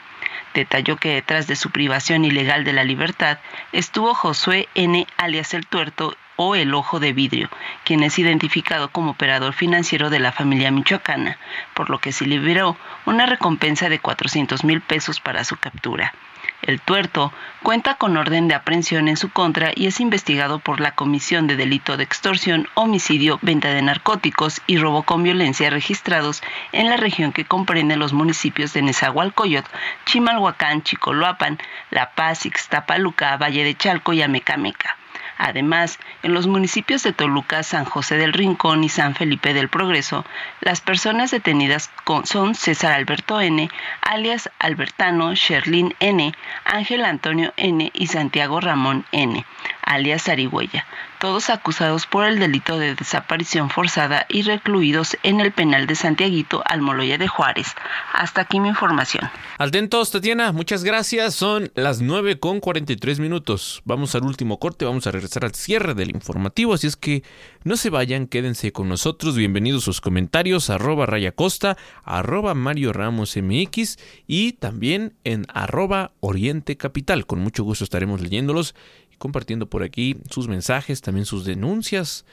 Detalló que detrás de su privación ilegal de la libertad estuvo Josué N. alias el Tuerto o el Ojo de Vidrio, quien es identificado como operador financiero de la familia michoacana, por lo que se liberó una recompensa de 400 mil pesos para su captura. El tuerto cuenta con orden de aprehensión en su contra y es investigado por la Comisión de Delito de Extorsión, Homicidio, Venta de Narcóticos y Robo con Violencia registrados en la región que comprende los municipios de Nezahualcóyotl, Chimalhuacán, Chicoloapan, La Paz, Ixtapaluca, Valle de Chalco y Amecameca. Además, en los municipios de Toluca, San José del Rincón y San Felipe del Progreso, las personas detenidas son César Alberto N., alias Albertano, Sherlin N., Ángel Antonio N. y Santiago Ramón N., alias Arihuella, todos acusados por el delito de desaparición forzada y recluidos en el penal de Santiaguito, Almoloya de Juárez. Hasta aquí mi información. Atentos, Tatiana, muchas gracias. Son las 9 con 43 minutos. Vamos al último corte, vamos a regresar al cierre del informativo, así es que no se vayan, quédense con nosotros. Bienvenidos sus comentarios, arroba Raya Costa, arroba Mario Ramos MX y también en arroba Oriente Capital. Con mucho gusto estaremos leyéndolos compartiendo por aquí sus mensajes, también sus denuncias,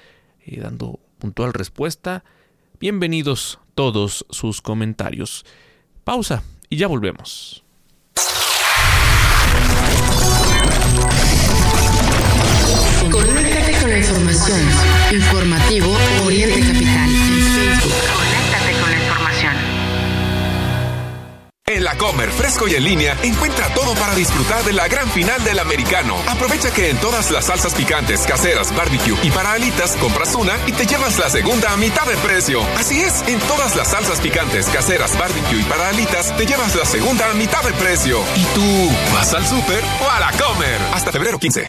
eh, dando puntual respuesta. Bienvenidos todos sus comentarios. Pausa y ya volvemos. Información. Informativo Oriente Capital en Facebook. En la Comer, fresco y en línea, encuentra todo para disfrutar de la gran final del americano. Aprovecha que en todas las salsas picantes, caseras, barbecue y para alitas compras una y te llevas la segunda a mitad de precio. Así es, en todas las salsas picantes, caseras, barbecue y para alitas te llevas la segunda a mitad de precio. ¿Y tú vas al súper o a la Comer? Hasta febrero 15.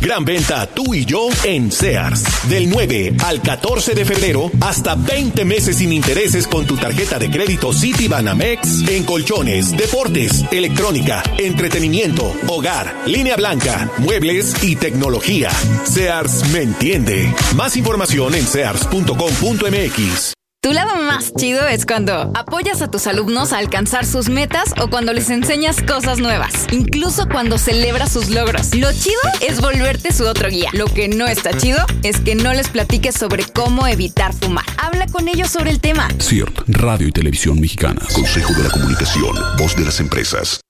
Gran venta tú y yo en Sears. Del 9 al 14 de febrero, hasta 20 meses sin intereses con tu tarjeta de crédito City Banamex en colchones, deportes, electrónica, entretenimiento, hogar, línea blanca, muebles y tecnología. Sears me entiende. Más información en sears.com.mx. Tu lado más chido es cuando apoyas a tus alumnos a alcanzar sus metas o cuando les enseñas cosas nuevas, incluso cuando celebras sus logros. Lo chido es volverte su otro guía. Lo que no está chido es que no les platiques sobre cómo evitar fumar. Habla con ellos sobre el tema. CIRT, Radio y Televisión Mexicana, Consejo de la Comunicación, Voz de las Empresas.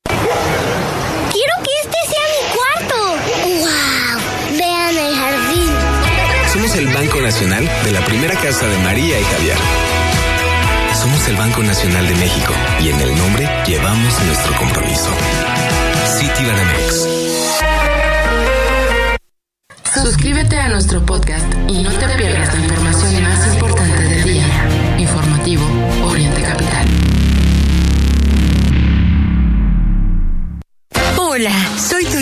Somos el Banco Nacional de la primera casa de María y Javier. Somos el Banco Nacional de México y en el nombre llevamos nuestro compromiso. Citibanamex. Suscríbete a nuestro podcast y no te pierdas la información más importante del día. Informativo Oriente Capital. Hola, soy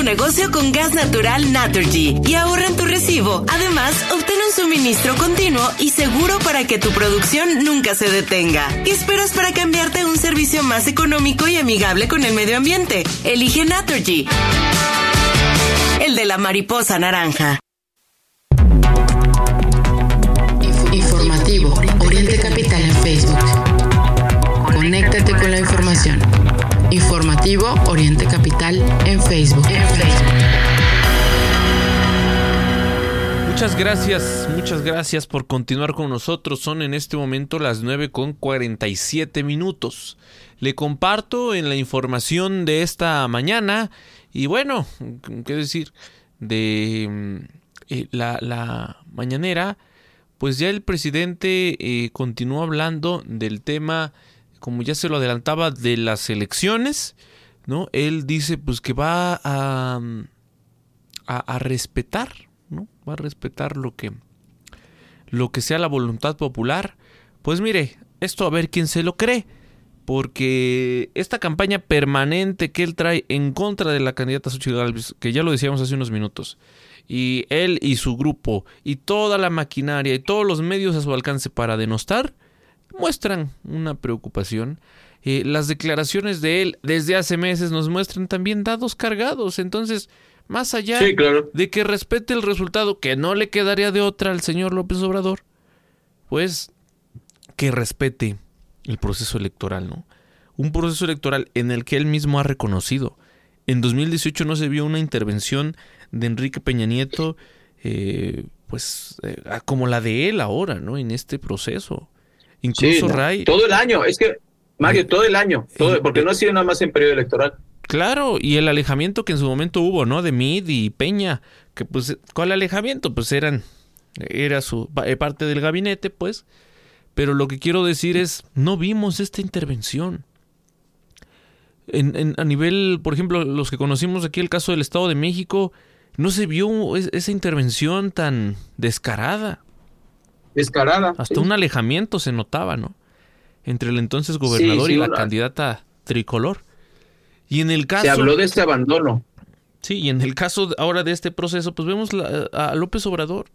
Tu negocio con gas natural Naturgy y ahorra en tu recibo. Además, obtén un suministro continuo y seguro para que tu producción nunca se detenga. ¿Qué esperas para cambiarte a un servicio más económico y amigable con el medio ambiente? Elige Naturgy. El de la mariposa naranja. Informativo Oriente Capital en Facebook. Conéctate con la información. Informativo Oriente Capital en Facebook. Muchas gracias, muchas gracias por continuar con nosotros. Son en este momento las 9 con 47 minutos. Le comparto en la información de esta mañana y bueno, qué decir, de mm, eh, la, mañanera, pues ya el presidente eh, continuó hablando del tema, como ya se lo adelantaba, de las elecciones, ¿no? Él dice pues que va a, a, respetar, ¿no? Va a respetar lo que, lo que sea la voluntad popular. Pues mire, esto a ver quién se lo cree porque esta campaña permanente que él trae en contra de la candidata Xochitl que ya lo decíamos hace unos minutos, y él y su grupo, y toda la maquinaria y todos los medios a su alcance para denostar, muestran una preocupación. Eh, las declaraciones de él desde hace meses nos muestran también dados cargados, entonces, más allá Sí, claro. de que respete el resultado, que no le quedaría de otra al señor López Obrador, pues que respete el proceso electoral, ¿no? Un proceso electoral en el que él mismo ha reconocido. En 2018 no se vio una intervención de Enrique Peña Nieto, eh, pues eh, como la de él ahora, ¿no? En este proceso. Incluso Sí, Ray. Todo el año, es que, Mario, todo el año, todo, porque no ha sido nada más en periodo electoral. Claro, y el alejamiento que en su momento hubo, ¿no? De Mid y Peña, que pues, ¿cuál alejamiento? Pues eran, era su pa- parte del gabinete, pues. Pero lo que quiero decir es, no vimos esta intervención. En, en- a nivel, por ejemplo, los que conocimos aquí el caso del Estado de México, no se vio es- esa intervención tan descarada. Descarada. Hasta sí. un alejamiento se notaba, ¿no? Entre el entonces gobernador sí, y la una- candidata tricolor. Y en el caso... Se habló de este abandono. Sí, y en el caso ahora de este proceso, pues vemos la- a López Obrador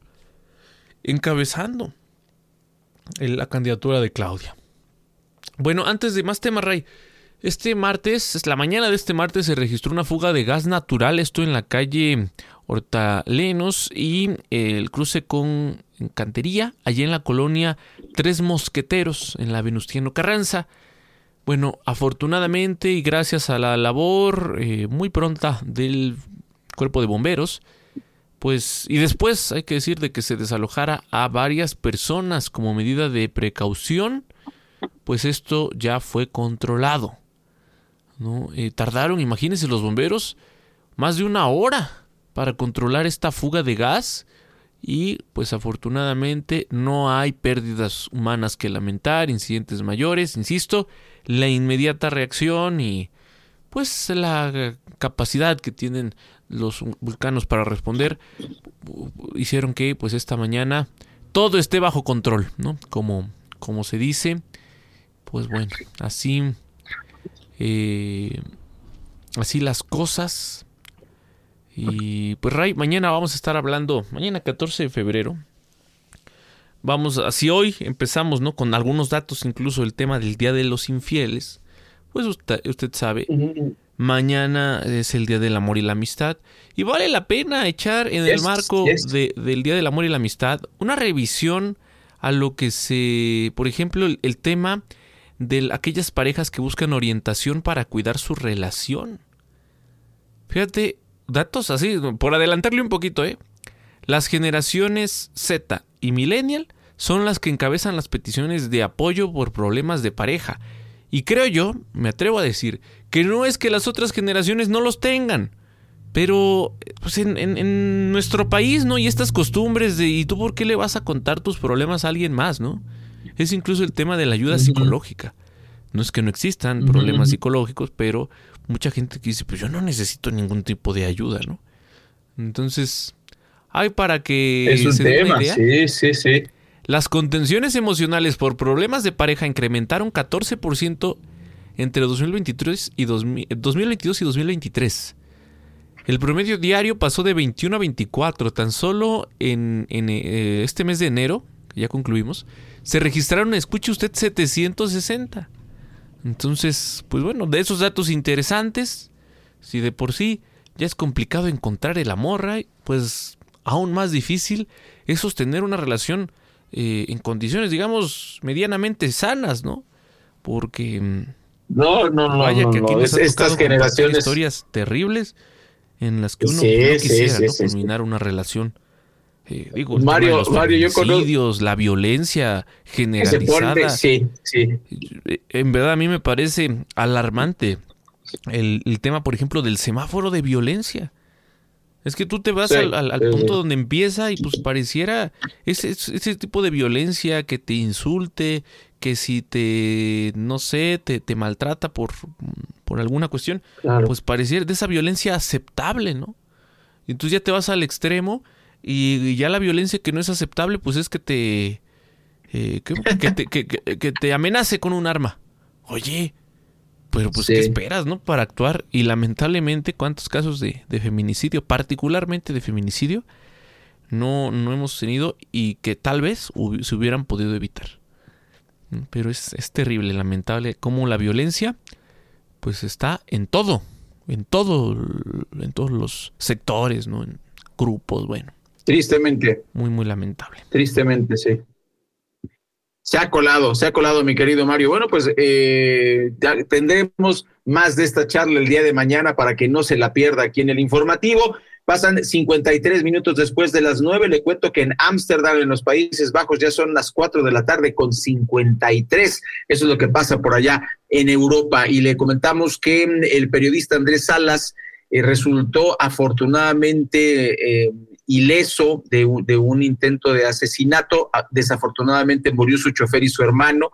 encabezando la candidatura de Claudia. Bueno, antes de más temas, Ray, este martes, es la mañana de este martes, se registró una fuga de gas natural, esto en la calle Hortalenos y eh, el cruce con Cantería, allí en la colonia Tres Mosqueteros, en la Venustiano Carranza. Bueno, afortunadamente y gracias a la labor eh, muy pronta del cuerpo de bomberos, pues, y después hay que decir de que se desalojara a varias personas como medida de precaución, pues esto ya fue controlado. ¿no? Eh, tardaron, imagínense los bomberos, más de una hora para controlar esta fuga de gas y pues afortunadamente no hay pérdidas humanas que lamentar, incidentes mayores, insisto, la inmediata reacción y pues la capacidad que tienen los vulcanos para responder hicieron que pues esta mañana todo esté bajo control, ¿no? Como, como se dice, pues bueno, así, eh, así las cosas. Y pues Ray, mañana vamos a estar hablando, mañana 14 de febrero. Vamos, así hoy empezamos, ¿no? Con algunos datos, incluso el tema del Día de los Infieles. Pues usted, usted sabe, Mañana es el Día del Amor y la Amistad. Y vale la pena echar en el marco del Día del Amor y la Amistad una revisión a lo que se, por ejemplo, el, tema de aquellas parejas que buscan orientación para cuidar su relación. Fíjate, datos así, por adelantarle un poquito, ¿eh? Las generaciones Z y Millennial son las que encabezan las peticiones de apoyo por problemas de pareja. Y creo yo, me atrevo a decir, que no es que las otras generaciones no los tengan. Pero pues en, nuestro país, ¿no? Y estas costumbres de, ¿y tú por qué le vas a contar tus problemas a alguien más, ¿no? Es incluso el tema de la ayuda psicológica. No es que no existan problemas psicológicos, pero mucha gente que dice, pues yo no necesito ningún tipo de ayuda, ¿no? Entonces, hay para que... Es un tema, sí, sí, sí. Las contenciones emocionales por problemas de pareja incrementaron 14% entre 2023 y 2022 y 2023. El promedio diario pasó de 21 a 24. Tan solo en, eh, este mes de enero, que ya concluimos, se registraron, escuche usted, 760. Entonces, pues bueno, de esos datos interesantes, si de por sí ya es complicado encontrar el amor, pues aún más difícil es sostener una relación eh, en condiciones, digamos, medianamente sanas, ¿no? Porque... Mm, no, no, no. Vaya que aquí estas generaciones... Historias terribles en las que uno no quisiera culminar una relación. Eh, digo, Mario, Mario, yo la violencia generalizada. sí, sí. En verdad a mí me parece alarmante el, el, tema, por ejemplo, del semáforo de violencia. Es que tú te vas al, punto donde empieza y pues pareciera ese, ese tipo de violencia que te insulte, que si te, no sé, te, te maltrata por, por alguna cuestión, pues pareciera de esa violencia aceptable, ¿no? Y entonces ya te vas al extremo y, ya la violencia que no es aceptable pues es que te, eh, que, te que, que te amenace con un arma. Oye, pero pues, ¿qué esperas, no? Para actuar. Y lamentablemente, ¿cuántos casos de, feminicidio, particularmente de feminicidio, no, no hemos tenido y que tal vez se hubieran podido evitar? Pero es, es terrible, lamentable, cómo la violencia, pues está en todo, en todo, en todos los sectores, ¿no? En grupos, bueno. Tristemente. Muy, muy lamentable. Tristemente, sí. Se ha colado, se ha colado, mi querido Mario. Bueno, pues eh, tendremos más de esta charla el día de mañana para que no se la pierda aquí en el informativo. Pasan 53 minutos después de las 9. Le cuento que en Ámsterdam, en los Países Bajos, ya son las 4 de la tarde con 53. Eso es lo que pasa por allá en Europa. Y le comentamos que el periodista Andrés Salas eh, resultó afortunadamente eh, ileso de, de, un intento de asesinato. Ah, desafortunadamente murió su chofer y su hermano.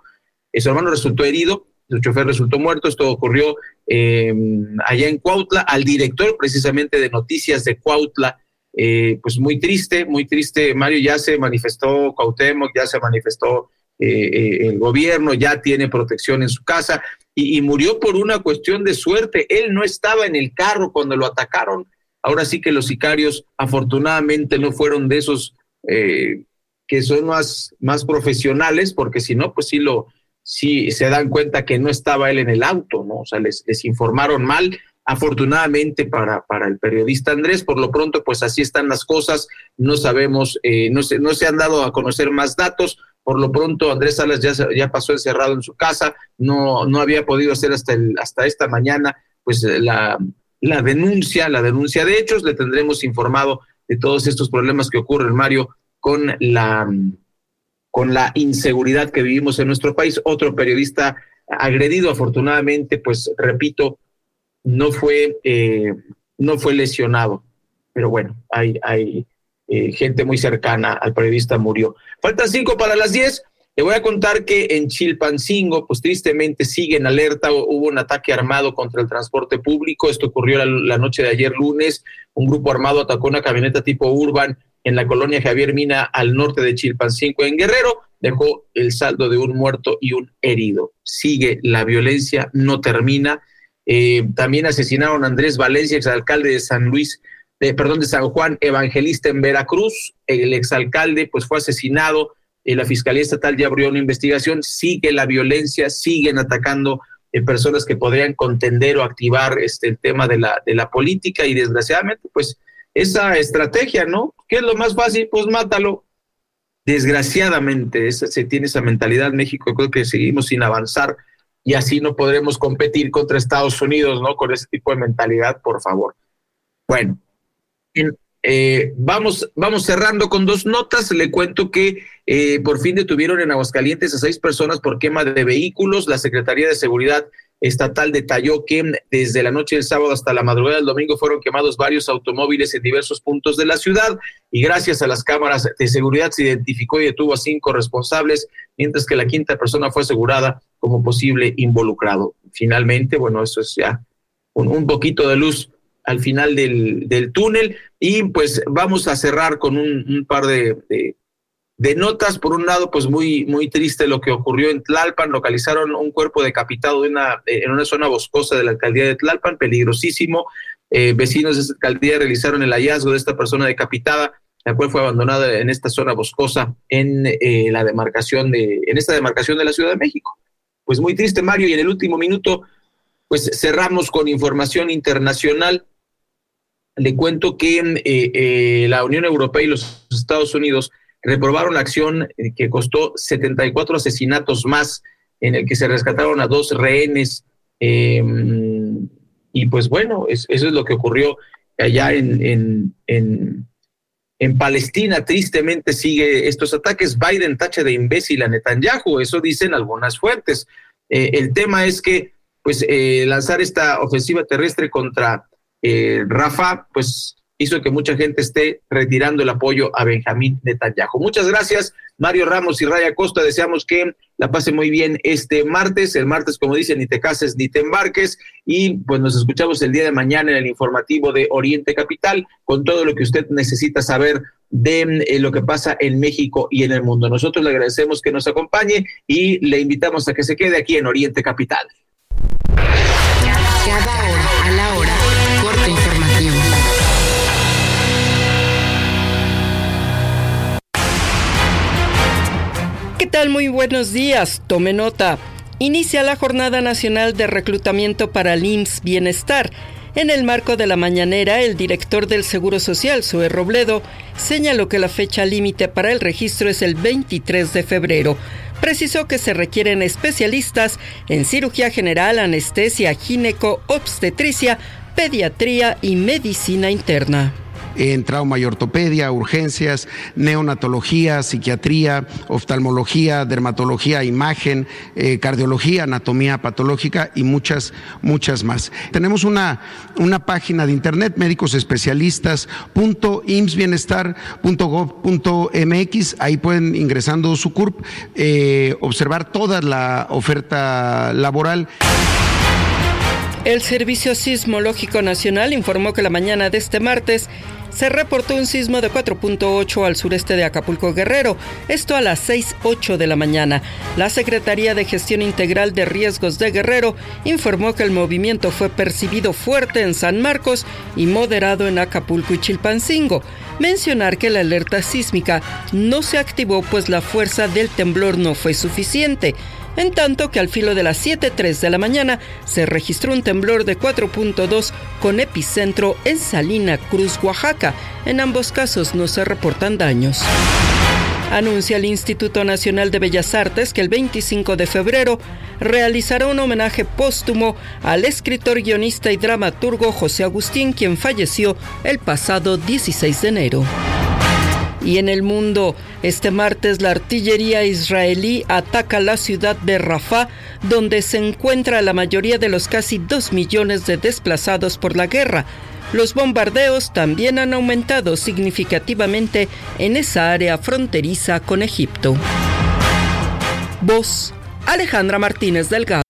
Eh, su hermano resultó herido, su chofer resultó muerto. Esto ocurrió em, allá en Cuautla. Al director precisamente de noticias de Cuautla, eh, pues muy triste, muy triste. Mario ya se manifestó Cuauhtémoc, ya se manifestó eh, el gobierno, ya tiene protección en su casa y murió por una cuestión de suerte. Él no estaba en el carro cuando lo atacaron Ahora sí que los sicarios afortunadamente no fueron de esos eh, que son más, más profesionales, porque si no, pues sí lo, sí se dan cuenta que no estaba él en el auto, ¿no? O sea, les, les informaron mal. Afortunadamente para, para el periodista Andrés, por lo pronto, pues así están las cosas. No sabemos, eh, no, se, no se han dado a conocer más datos. Por lo pronto, Andrés Salas ya, ya pasó encerrado en su casa, no, no había podido hacer hasta, el, hasta esta mañana, pues la, la denuncia, la denuncia de hechos. Le tendremos informado de todos estos problemas que ocurren, Mario, con la, con la inseguridad que vivimos en nuestro país. Otro periodista agredido, afortunadamente, pues repito, no fue, eh, no fue lesionado. Pero bueno, hay, hay eh, gente muy cercana al periodista murió. Faltan cinco para las diez. Le voy a contar que en Chilpancingo, pues tristemente sigue en alerta, hubo un ataque armado contra el transporte público, esto ocurrió la, noche de ayer lunes, un grupo armado atacó una camioneta tipo urban en la colonia Javier Mina al norte de Chilpancingo en Guerrero, dejó el saldo de un muerto y un herido. Sigue la violencia, no termina. Eh, también asesinaron a Andrés Valencia, exalcalde de San Luis, de, perdón, de San Juan Evangelista en Veracruz. El exalcalde pues fue asesinado eh, la Fiscalía Estatal ya abrió una investigación, sigue la violencia, siguen atacando eh, personas que podrían contender o activar este, el tema de la, de la política y desgraciadamente, pues esa estrategia, ¿no? ¿Qué es lo más fácil? Pues mátalo. Desgraciadamente, se tiene esa mentalidad en México, creo que seguimos sin avanzar y así no podremos competir contra Estados Unidos, ¿no? Con ese tipo de mentalidad, por favor. Bueno, en, eh, vamos, vamos cerrando con dos notas. Le cuento que eh, por fin detuvieron en Aguascalientes a seis personas por quema de vehículos. La Secretaría de Seguridad Estatal detalló que desde la noche del sábado hasta la madrugada del domingo fueron quemados varios automóviles en diversos puntos de la ciudad y gracias a las cámaras de seguridad se identificó y detuvo a cinco responsables, mientras que la quinta persona fue asegurada como posible involucrado. Finalmente, bueno, eso es ya un, un poquito de luz al final del, del, túnel. Y pues vamos a cerrar con un, un par de, de, notas. Por un lado, pues muy, muy triste lo que ocurrió en Tlalpan. Localizaron un cuerpo decapitado de una, en una zona boscosa de la alcaldía de Tlalpan, peligrosísimo. Eh, vecinos de esa alcaldía realizaron el hallazgo de esta persona decapitada, la cual fue abandonada en esta zona boscosa en eh, la demarcación de, en esta demarcación de la Ciudad de México. Pues muy triste, Mario, y en el último minuto, pues cerramos con información internacional le cuento que eh, eh, la Unión Europea y los Estados Unidos reprobaron la acción eh, que costó 74 asesinatos más, en el que se rescataron a dos rehenes. Eh, y pues bueno, es, eso es lo que ocurrió allá en, en, en, en, Palestina. Tristemente sigue estos ataques. Biden tacha de imbécil a Netanyahu, eso dicen algunas fuentes. El tema es que pues lanzar esta ofensiva terrestre contra eh, Rafa, pues hizo que mucha gente esté retirando el apoyo a Benjamín Netanyahu. Muchas gracias, Mario Ramos y Raya Costa. Deseamos que la pase muy bien este martes. El martes, como dicen, ni te cases ni te embarques. Y pues nos escuchamos el día de mañana en el informativo de Oriente Capital con todo lo que usted necesita saber de eh, lo que pasa en México y en el mundo. Nosotros le agradecemos que nos acompañe y le invitamos a que se quede aquí en Oriente Capital. ¿Qué tal? Muy buenos días. Tome nota. Inicia la Jornada Nacional de Reclutamiento para el Bienestar. En el marco de la mañanera, el director del Seguro Social, Zoe Robledo, señaló que la fecha límite para el registro es el 23 de febrero. Precisó que se requieren especialistas en cirugía general, anestesia, gineco, obstetricia, pediatría y medicina interna en trauma y ortopedia, urgencias, neonatología, psiquiatría, oftalmología, dermatología, imagen, eh, cardiología, anatomía patológica y muchas, muchas más. Tenemos una, una página de internet, médicosespecialistas.imsbienestar.gov.mx, ahí pueden ingresando su CURP, eh, observar toda la oferta laboral. El Servicio Sismológico Nacional informó que la mañana de este martes se reportó un sismo de 4.8 al sureste de Acapulco Guerrero, esto a las 6.08 de la mañana. La Secretaría de Gestión Integral de Riesgos de Guerrero informó que el movimiento fue percibido fuerte en San Marcos y moderado en Acapulco y Chilpancingo. Mencionar que la alerta sísmica no se activó pues la fuerza del temblor no fue suficiente en tanto que al filo de las 7.03 de la mañana se registró un temblor de 4.2 con epicentro en Salina Cruz, Oaxaca. En ambos casos no se reportan daños. Anuncia el Instituto Nacional de Bellas Artes que el 25 de febrero realizará un homenaje póstumo al escritor, guionista y dramaturgo José Agustín, quien falleció el pasado 16 de enero. Y en el mundo, este martes la artillería israelí ataca la ciudad de Rafah, donde se encuentra la mayoría de los casi 2 millones de desplazados por la guerra. Los bombardeos también han aumentado significativamente en esa área fronteriza con Egipto. Voz Alejandra Martínez Delgado.